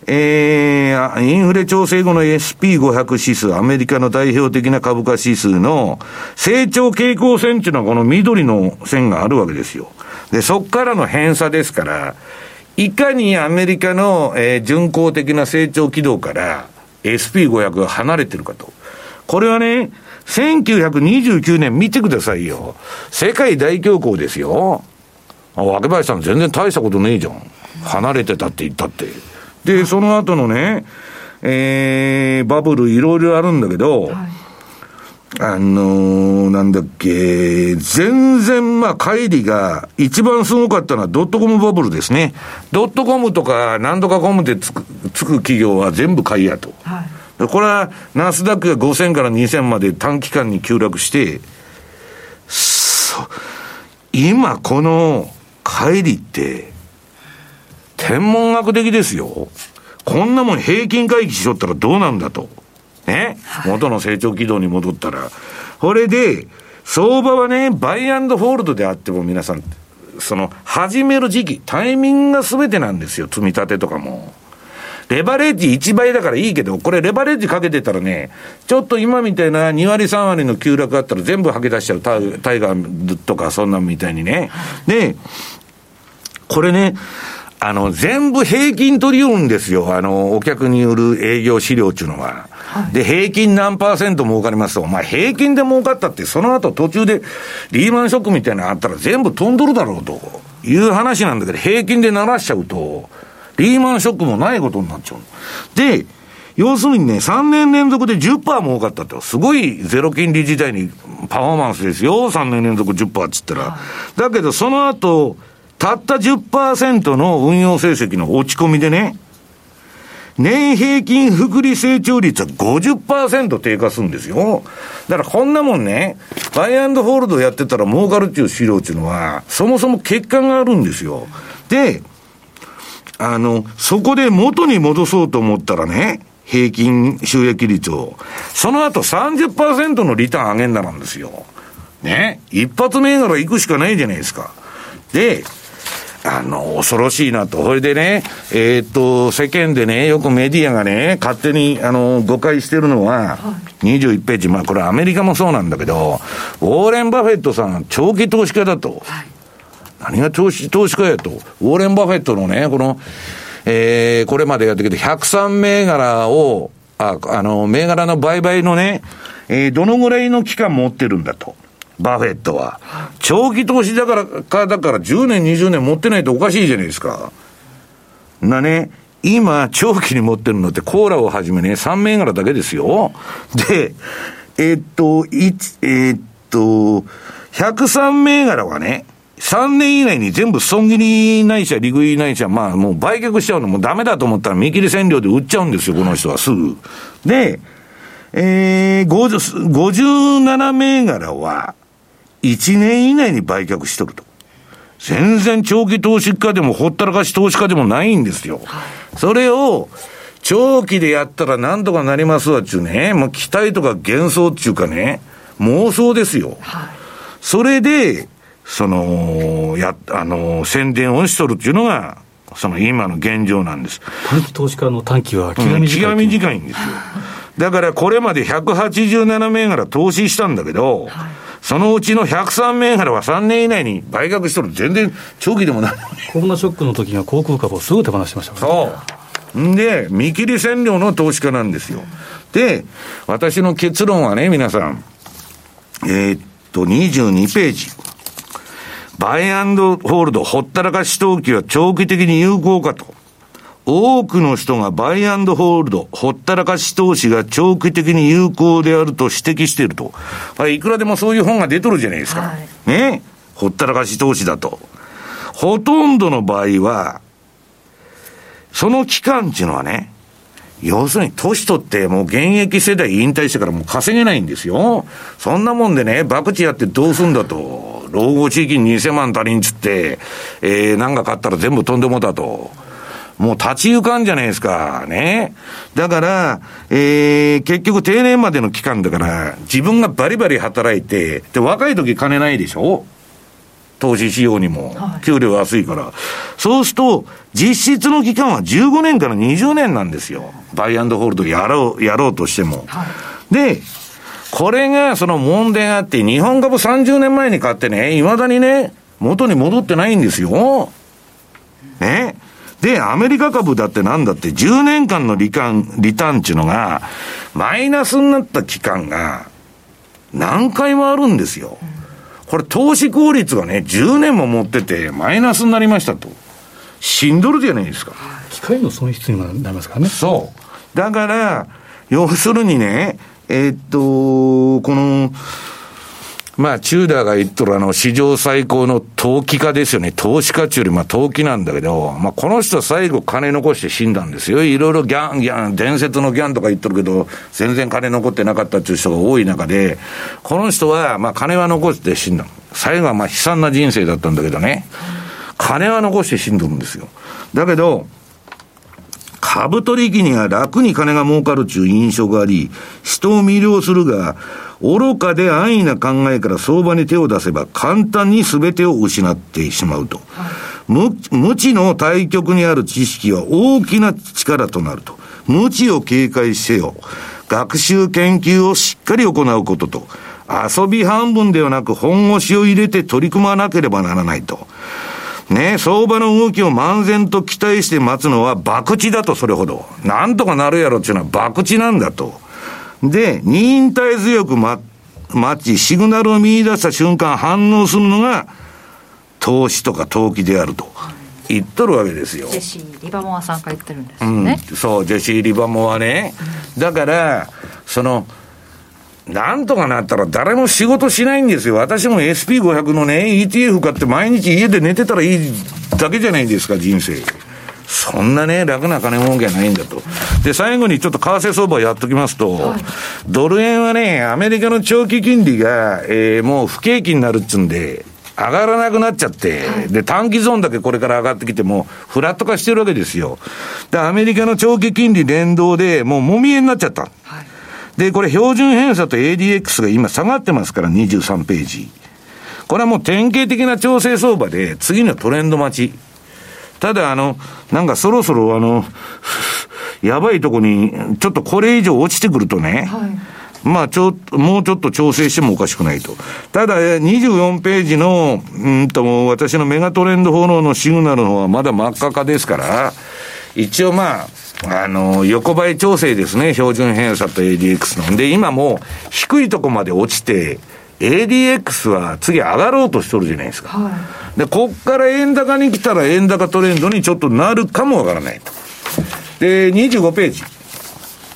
えー、インフレ調整後の SP500 指数、アメリカの代表的な株価指数の成長傾向線っていうのはこの緑の線があるわけですよ。で、そっからの偏差ですから、いかにアメリカの、えー、巡航的な成長軌道から SP500 が離れてるかと。これはね、1929年見てくださいよ。世界大恐慌ですよ。若林さん全然大したことねえじゃん。離れてたって言ったって。で、その後のね、えー、バブルいろいろあるんだけど、はい、あのー、なんだっけ、全然、まあ、乖離が一番すごかったのはドットコムバブルですね。ドットコムとか、なんとかコムでつくつく企業は全部買いやと。はいこれは、ナスダックが5000から2000まで短期間に急落して、今この帰りって、天文学的ですよ。こんなもん平均回帰しとったらどうなんだと。元の成長軌道に戻ったら。これで、相場はね、バイアンドフォールドであっても皆さん、その、始める時期、タイミングが全てなんですよ、積み立てとかも。レバレッジ1倍だからいいけど、これレバレッジかけてたらね、ちょっと今みたいな2割3割の急落あったら全部吐き出しちゃう、タイガーとかそんなみたいにね。で、これね、あの、全部平均取りようんですよ。あの、お客による営業資料っていうのは。はい、で、平均何パーセント儲かりますと、まあ平均で儲かったって、その後途中でリーマンショックみたいなのあったら全部飛んどるだろうという話なんだけど、平均で鳴らしちゃうと、リーマンショックもないことになっちゃう。で、要するにね、3年連続で10%儲かったって、すごいゼロ金利時代にパフォーマンスですよ、3年連続10%って言ったら。だけど、その後、たった10%の運用成績の落ち込みでね、年平均複利成長率は50%低下するんですよ。だからこんなもんね、バイアンドホールドやってたら儲かるっていう資料っていうのは、そもそも結果があるんですよ。で、あの、そこで元に戻そうと思ったらね、平均収益率を、その後30%のリターン上げんだなんですよ。ね。一発銘柄行くしかないじゃないですか。で、あの、恐ろしいなと。それでね、えー、っと、世間でね、よくメディアがね、勝手に、あの、誤解してるのは、21ページ、まあこれアメリカもそうなんだけど、ウォーレン・バフェットさん、長期投資家だと。はい、何が投資、投資家やと。ウォーレン・バフェットのね、この、えー、これまでやってきて103銘柄を、あ、あの、銘柄の売買のね、えー、どのぐらいの期間持ってるんだと。バフェットは。長期投資だからか、だから10年、20年持ってないとおかしいじゃないですか。なね、今、長期に持ってるのってコーラをはじめね、3銘柄だけですよ。で、え、っと、いえー、っと、103銘柄はね、3年以内に全部損切りないしは利食いないしは、まあもう売却しちゃうのもダメだと思ったら見切り線量で売っちゃうんですよ、この人はすぐ。で、えー、57銘柄は、1年以内に売却しとると。全然長期投資家でもほったらかし投資家でもないんですよ。それを、長期でやったらなんとかなりますわっちゅうね、もう期待とか幻想っちゅうかね、妄想ですよ。はい、それで、その、や、あの、宣伝をしとるっていうのが、その今の現状なんです。短期投資家の短期は気が短い、うん、気が短いんですよ。だからこれまで187銘柄投資したんだけど、はいそのうちの103銘柄は3年以内に売却しとる。全然長期でもない。コロナショックの時には航空株をすぐ手放しましたからね。そう。んで、見切り線量の投資家なんですよ。で、私の結論はね、皆さん。えー、っと、22ページ。バイアンドホールド、ほったらかし投機は長期的に有効かと。多くの人がバイアンドホールド、ほったらかし投資が長期的に有効であると指摘していると。いくらでもそういう本が出とるじゃないですか。はい、ねほったらかし投資だと。ほとんどの場合は、その期間っていうのはね、要するに年取ってもう現役世代引退してからもう稼げないんですよ。そんなもんでね、博打やってどうすんだと。老後地域に2000万足りんつって、えー、なんか買ったら全部飛んでもだと。もう立ち行かんじゃないですか。ね。だから、えー、結局定年までの期間だから、自分がバリバリ働いて、で、若い時金ないでしょ投資しようにも、給料安いから。はい、そうすると、実質の期間は15年から20年なんですよ。バイアンドホールドやろう、やろうとしても。はい、で、これがその問題があって、日本株30年前に買ってね、未だにね、元に戻ってないんですよ。ね。で、アメリカ株だってなんだって10年間のリターン、リターンっていうのが、マイナスになった期間が何回もあるんですよ。これ投資効率がね、10年も持っててマイナスになりましたと。しんどるじゃないですか。機械の損失にもなりますからね。そう。だから、要するにね、えー、っと、この、まあ、チューダーが言っとるあの、史上最高の投機家ですよね。投資家中より、まあ、投機なんだけど、まあ、この人は最後金残して死んだんですよ。いろいろギャン、ギャン、伝説のギャンとか言っとるけど、全然金残ってなかったっていう人が多い中で、この人は、まあ、金は残して死んだ。最後はまあ、悲惨な人生だったんだけどね。金は残して死んどるんですよ。だけど、株取引には楽に金が儲かるという印象があり、人を魅了するが、愚かで安易な考えから相場に手を出せば簡単に全てを失ってしまうと。無無知の対極にある知識は大きな力となると。無知を警戒せよ。学習研究をしっかり行うことと。遊び半分ではなく本腰を入れて取り組まなければならないと。ね、相場の動きを漫然と期待して待つのは博打だと、それほど。なんとかなるやろっていうのは博打なんだと。で、忍耐強く待ち、シグナルを見出した瞬間反応するのが、投資とか投機であると。言っとるわけですよ。ジェシー・リバモアさんが言ってるんですよね。うん、そう、ジェシー・リバモアね。だから、その、なんとかなったら誰も仕事しないんですよ。私も SP500 のね、ETF 買って毎日家で寝てたらいいだけじゃないですか、人生。そんなね、楽な金儲けはないんだと。で、最後にちょっと為替相場やっときますと、はい、ドル円はね、アメリカの長期金利が、えー、もう不景気になるっつうんで、上がらなくなっちゃって、はい、で、短期ゾーンだけこれから上がってきても、フラット化してるわけですよ。で、アメリカの長期金利連動で、もうもみえになっちゃった。はいで、これ標準偏差と ADX が今下がってますから、23ページ。これはもう典型的な調整相場で、次のトレンド待ち。ただ、あの、なんかそろそろあの、やばいとこに、ちょっとこれ以上落ちてくるとね、はい、まあ、ちょ、もうちょっと調整してもおかしくないと。ただ、24ページの、うんと、私のメガトレンドフォローのシグナルの方はまだ真っ赤かですから、一応まあ、あの、横ばい調整ですね、標準偏差と ADX の。で、今もう低いとこまで落ちて、ADX は次上がろうとしとるじゃないですか。はい、で、こっから円高に来たら円高トレンドにちょっとなるかもわからないと。で、25ページ。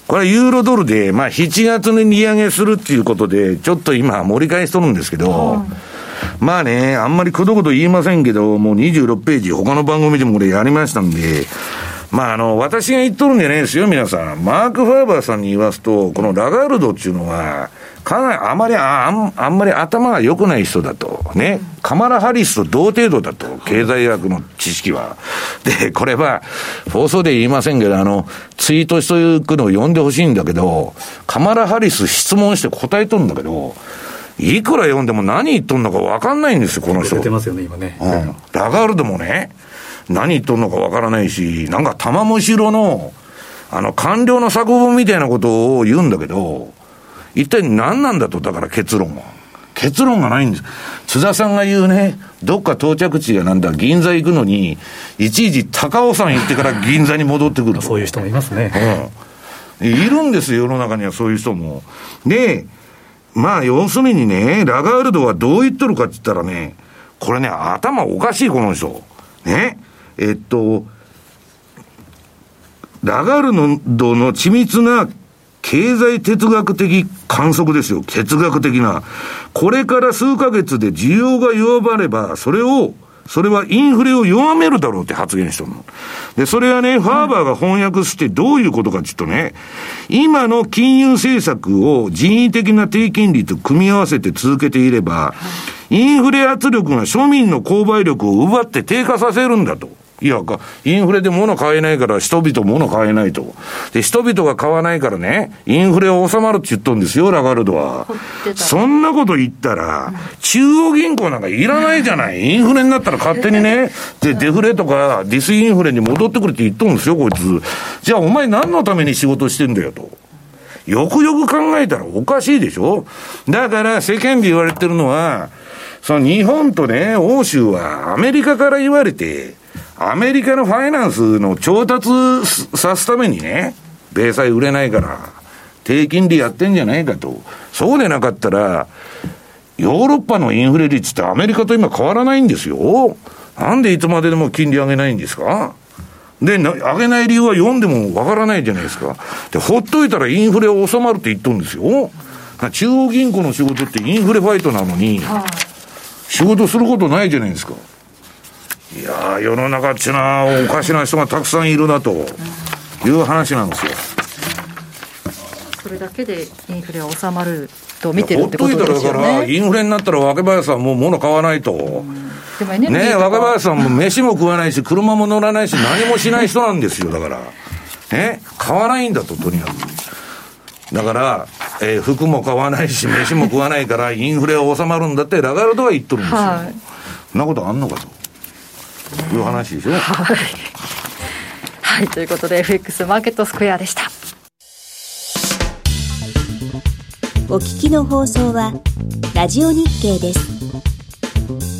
これはユーロドルで、まあ7月に利上げするっていうことで、ちょっと今盛り返しとるんですけど、はい、まあね、あんまりくどこと言いませんけど、もう26ページ、他の番組でもこれやりましたんで、まあ、あの、私が言っとるんじゃないですよ、皆さん。マーク・ファーバーさんに言わすと、このラガルドっていうのは、かなり、あまり、あんあんまり頭が良くない人だと。ね。カマラ・ハリスと同程度だと。経済学の知識は。で、これは、放送で言いませんけど、あの、ツイートしていくのを読んでほしいんだけど、カマラ・ハリス質問して答えとるんだけど、いくら読んでも何言っとんのか分かんないんですよ、この人。出てますよね、今ね。うん。ラガルドもね、何言っとんのかわからないし、なんか玉虫色の、あの、官僚の作文みたいなことを言うんだけど、一体何なんだと、だから結論は。結論がないんです。津田さんが言うね、どっか到着地がなんだ、銀座行くのに、いちいち高尾山行ってから銀座に戻ってくるそういう人もいますね。うん。いるんですよ、世の中にはそういう人も。で、まあ、要するにね、ラガールドはどう言っとるかって言ったらね、これね、頭おかしい、この人。ね。えっと、ラガルドの緻密な経済哲学的観測ですよ。哲学的な。これから数ヶ月で需要が弱まれば、それを、それはインフレを弱めるだろうって発言したの。で、それはね、ファーバーが翻訳してどういうことかって言うとね、今の金融政策を人為的な低金利と組み合わせて続けていれば、インフレ圧力が庶民の購買力を奪って低下させるんだと。いや、インフレで物買えないから人々物買えないと。で、人々が買わないからね、インフレは収まるって言っとんですよ、ラガルドは。そんなこと言ったら、中央銀行なんかいらないじゃない。インフレになったら勝手にね、で、デフレとかディスインフレに戻ってくるって言っとんですよ、こいつ。じゃあお前何のために仕事してんだよと。よくよく考えたらおかしいでしょだから世間で言われてるのは、その日本とね、欧州はアメリカから言われて、アメリカのファイナンスの調達さすためにね、米債売れないから、低金利やってんじゃないかと。そうでなかったら、ヨーロッパのインフレ率ってアメリカと今変わらないんですよ。なんでいつまででも金利上げないんですか？で、上げない理由は読んでもわからないじゃないですか。で、ほっといたらインフレは収まるって言っとるんですよ。中央銀行の仕事ってインフレファイトなのに、仕事することないじゃないですか。いや世の中っちゅうのはおかしな人がたくさんいるなという話なんですよ。それだけでインフレは収まると見てるってことですよね。ほっといたらだから、インフレになったら若林さんもう物買わないと。でもね若林さんも飯も食わないし、車も乗らないし、何もしない人なんですよ、だから。ね、買わないんだと、とにかく。だから、えー、服も買わないし、飯も食わないから、インフレは収まるんだって、ラガルドは言っとるんですよ。はい、そんなことあんのかと。いう話でしょ。はい、はい、ということで、FX マーケットスクエアでした。お聞きの放送は、ラジオ日経です。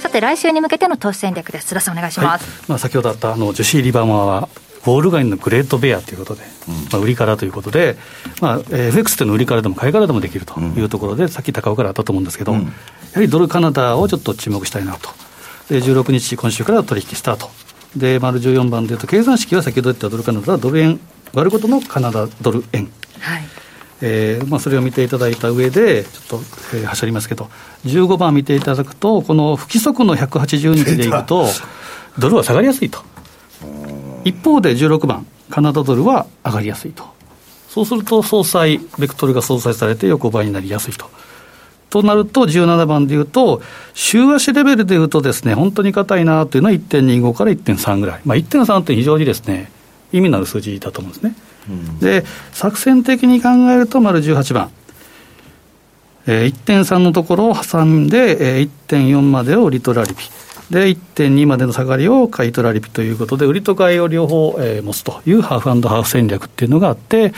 さて来週に向けての投資戦略です。津田さんお願いします、はい、まあ、先ほどあったあのジュシー・リバマはウォール街のグレートベアということで、うん、まあ、売りからということで、まあ、FX っていうのは売りからでも買いからでもできるというところで、うん、さっき高尾からあったと思うんですけど、うん、やはりドルカナダをちょっと注目したいなと、で16日、今週から取引スタート、で丸14番でいうと、計算式は先ほど言ったドルカナダはドル円割ることのカナダドル円。はいえーまあ、それを見ていただいた上で、ちょっと、えー、はしょりますけど、15番見ていただくと、この不規則の180日でいくと、ドルは下がりやすいと。一方で16番、カナダドルは上がりやすいと。そうすると、総裁、ベクトルが総裁されて横ばいになりやすいと。となると、17番でいうと、週足レベルでいうとですね、本当に硬いなというのは1.25から1.3ぐらい。まあ、1.3って非常にですね、意味のある数字だと思うんですね。で作戦的に考えると丸18番、えー、1.3のところを挟んで、えー、1.4までをリトラリピで1.2までの下がりを買い取られピということで、売りと買いを両方、えー、持つというハーフハーフ戦略っていうのがあって、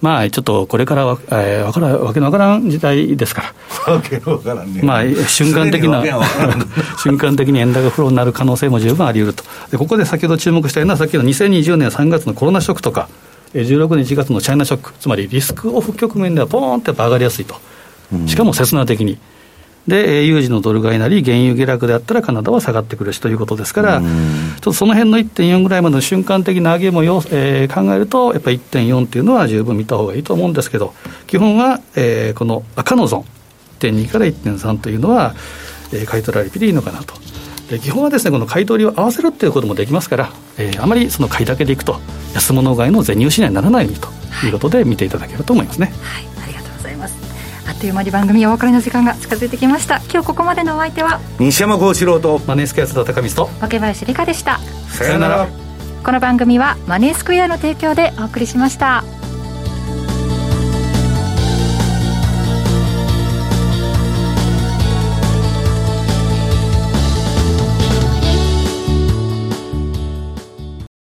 まあ、ちょっとこれからわ、えー、わからわけのわからん時代ですから、わけのわからんね、まあ、瞬間的な、瞬間的に円高フローになる可能性も十分あり得ると、でここで先ほど注目したような、さっきの2020年3月のコロナショックとか、16年1月のチャイナショック、つまりリスクオフ局面ではポーンって上がりやすいと、しかも切な的に。で、有事のドル買いなり、原油下落であったらカナダは下がってくるしということですから、ちょっとその辺の1.4ぐらいまでの瞬間的な上げもよ、えー、考えると、やっぱり1.4っていうのは十分見たほうがいいと思うんですけど、基本は、えー、この赤のゾーン、1.2から1.3というのは、えー、買い取られていいのかなと。で基本はですねこの買い取りを合わせるっていうこともできますから、えー、あまりその買いだけでいくと安物買いの全入しにならないようにということで見ていただけると思いますね。はい、ありがとうございます。あっという間に番組お別れの時間が近づいてきました今日ここまでのお相手は西山幸四郎とマネースクエア津田高光と若林理香でしたさよならこの番組はマネースクエアの提供でお送りしました。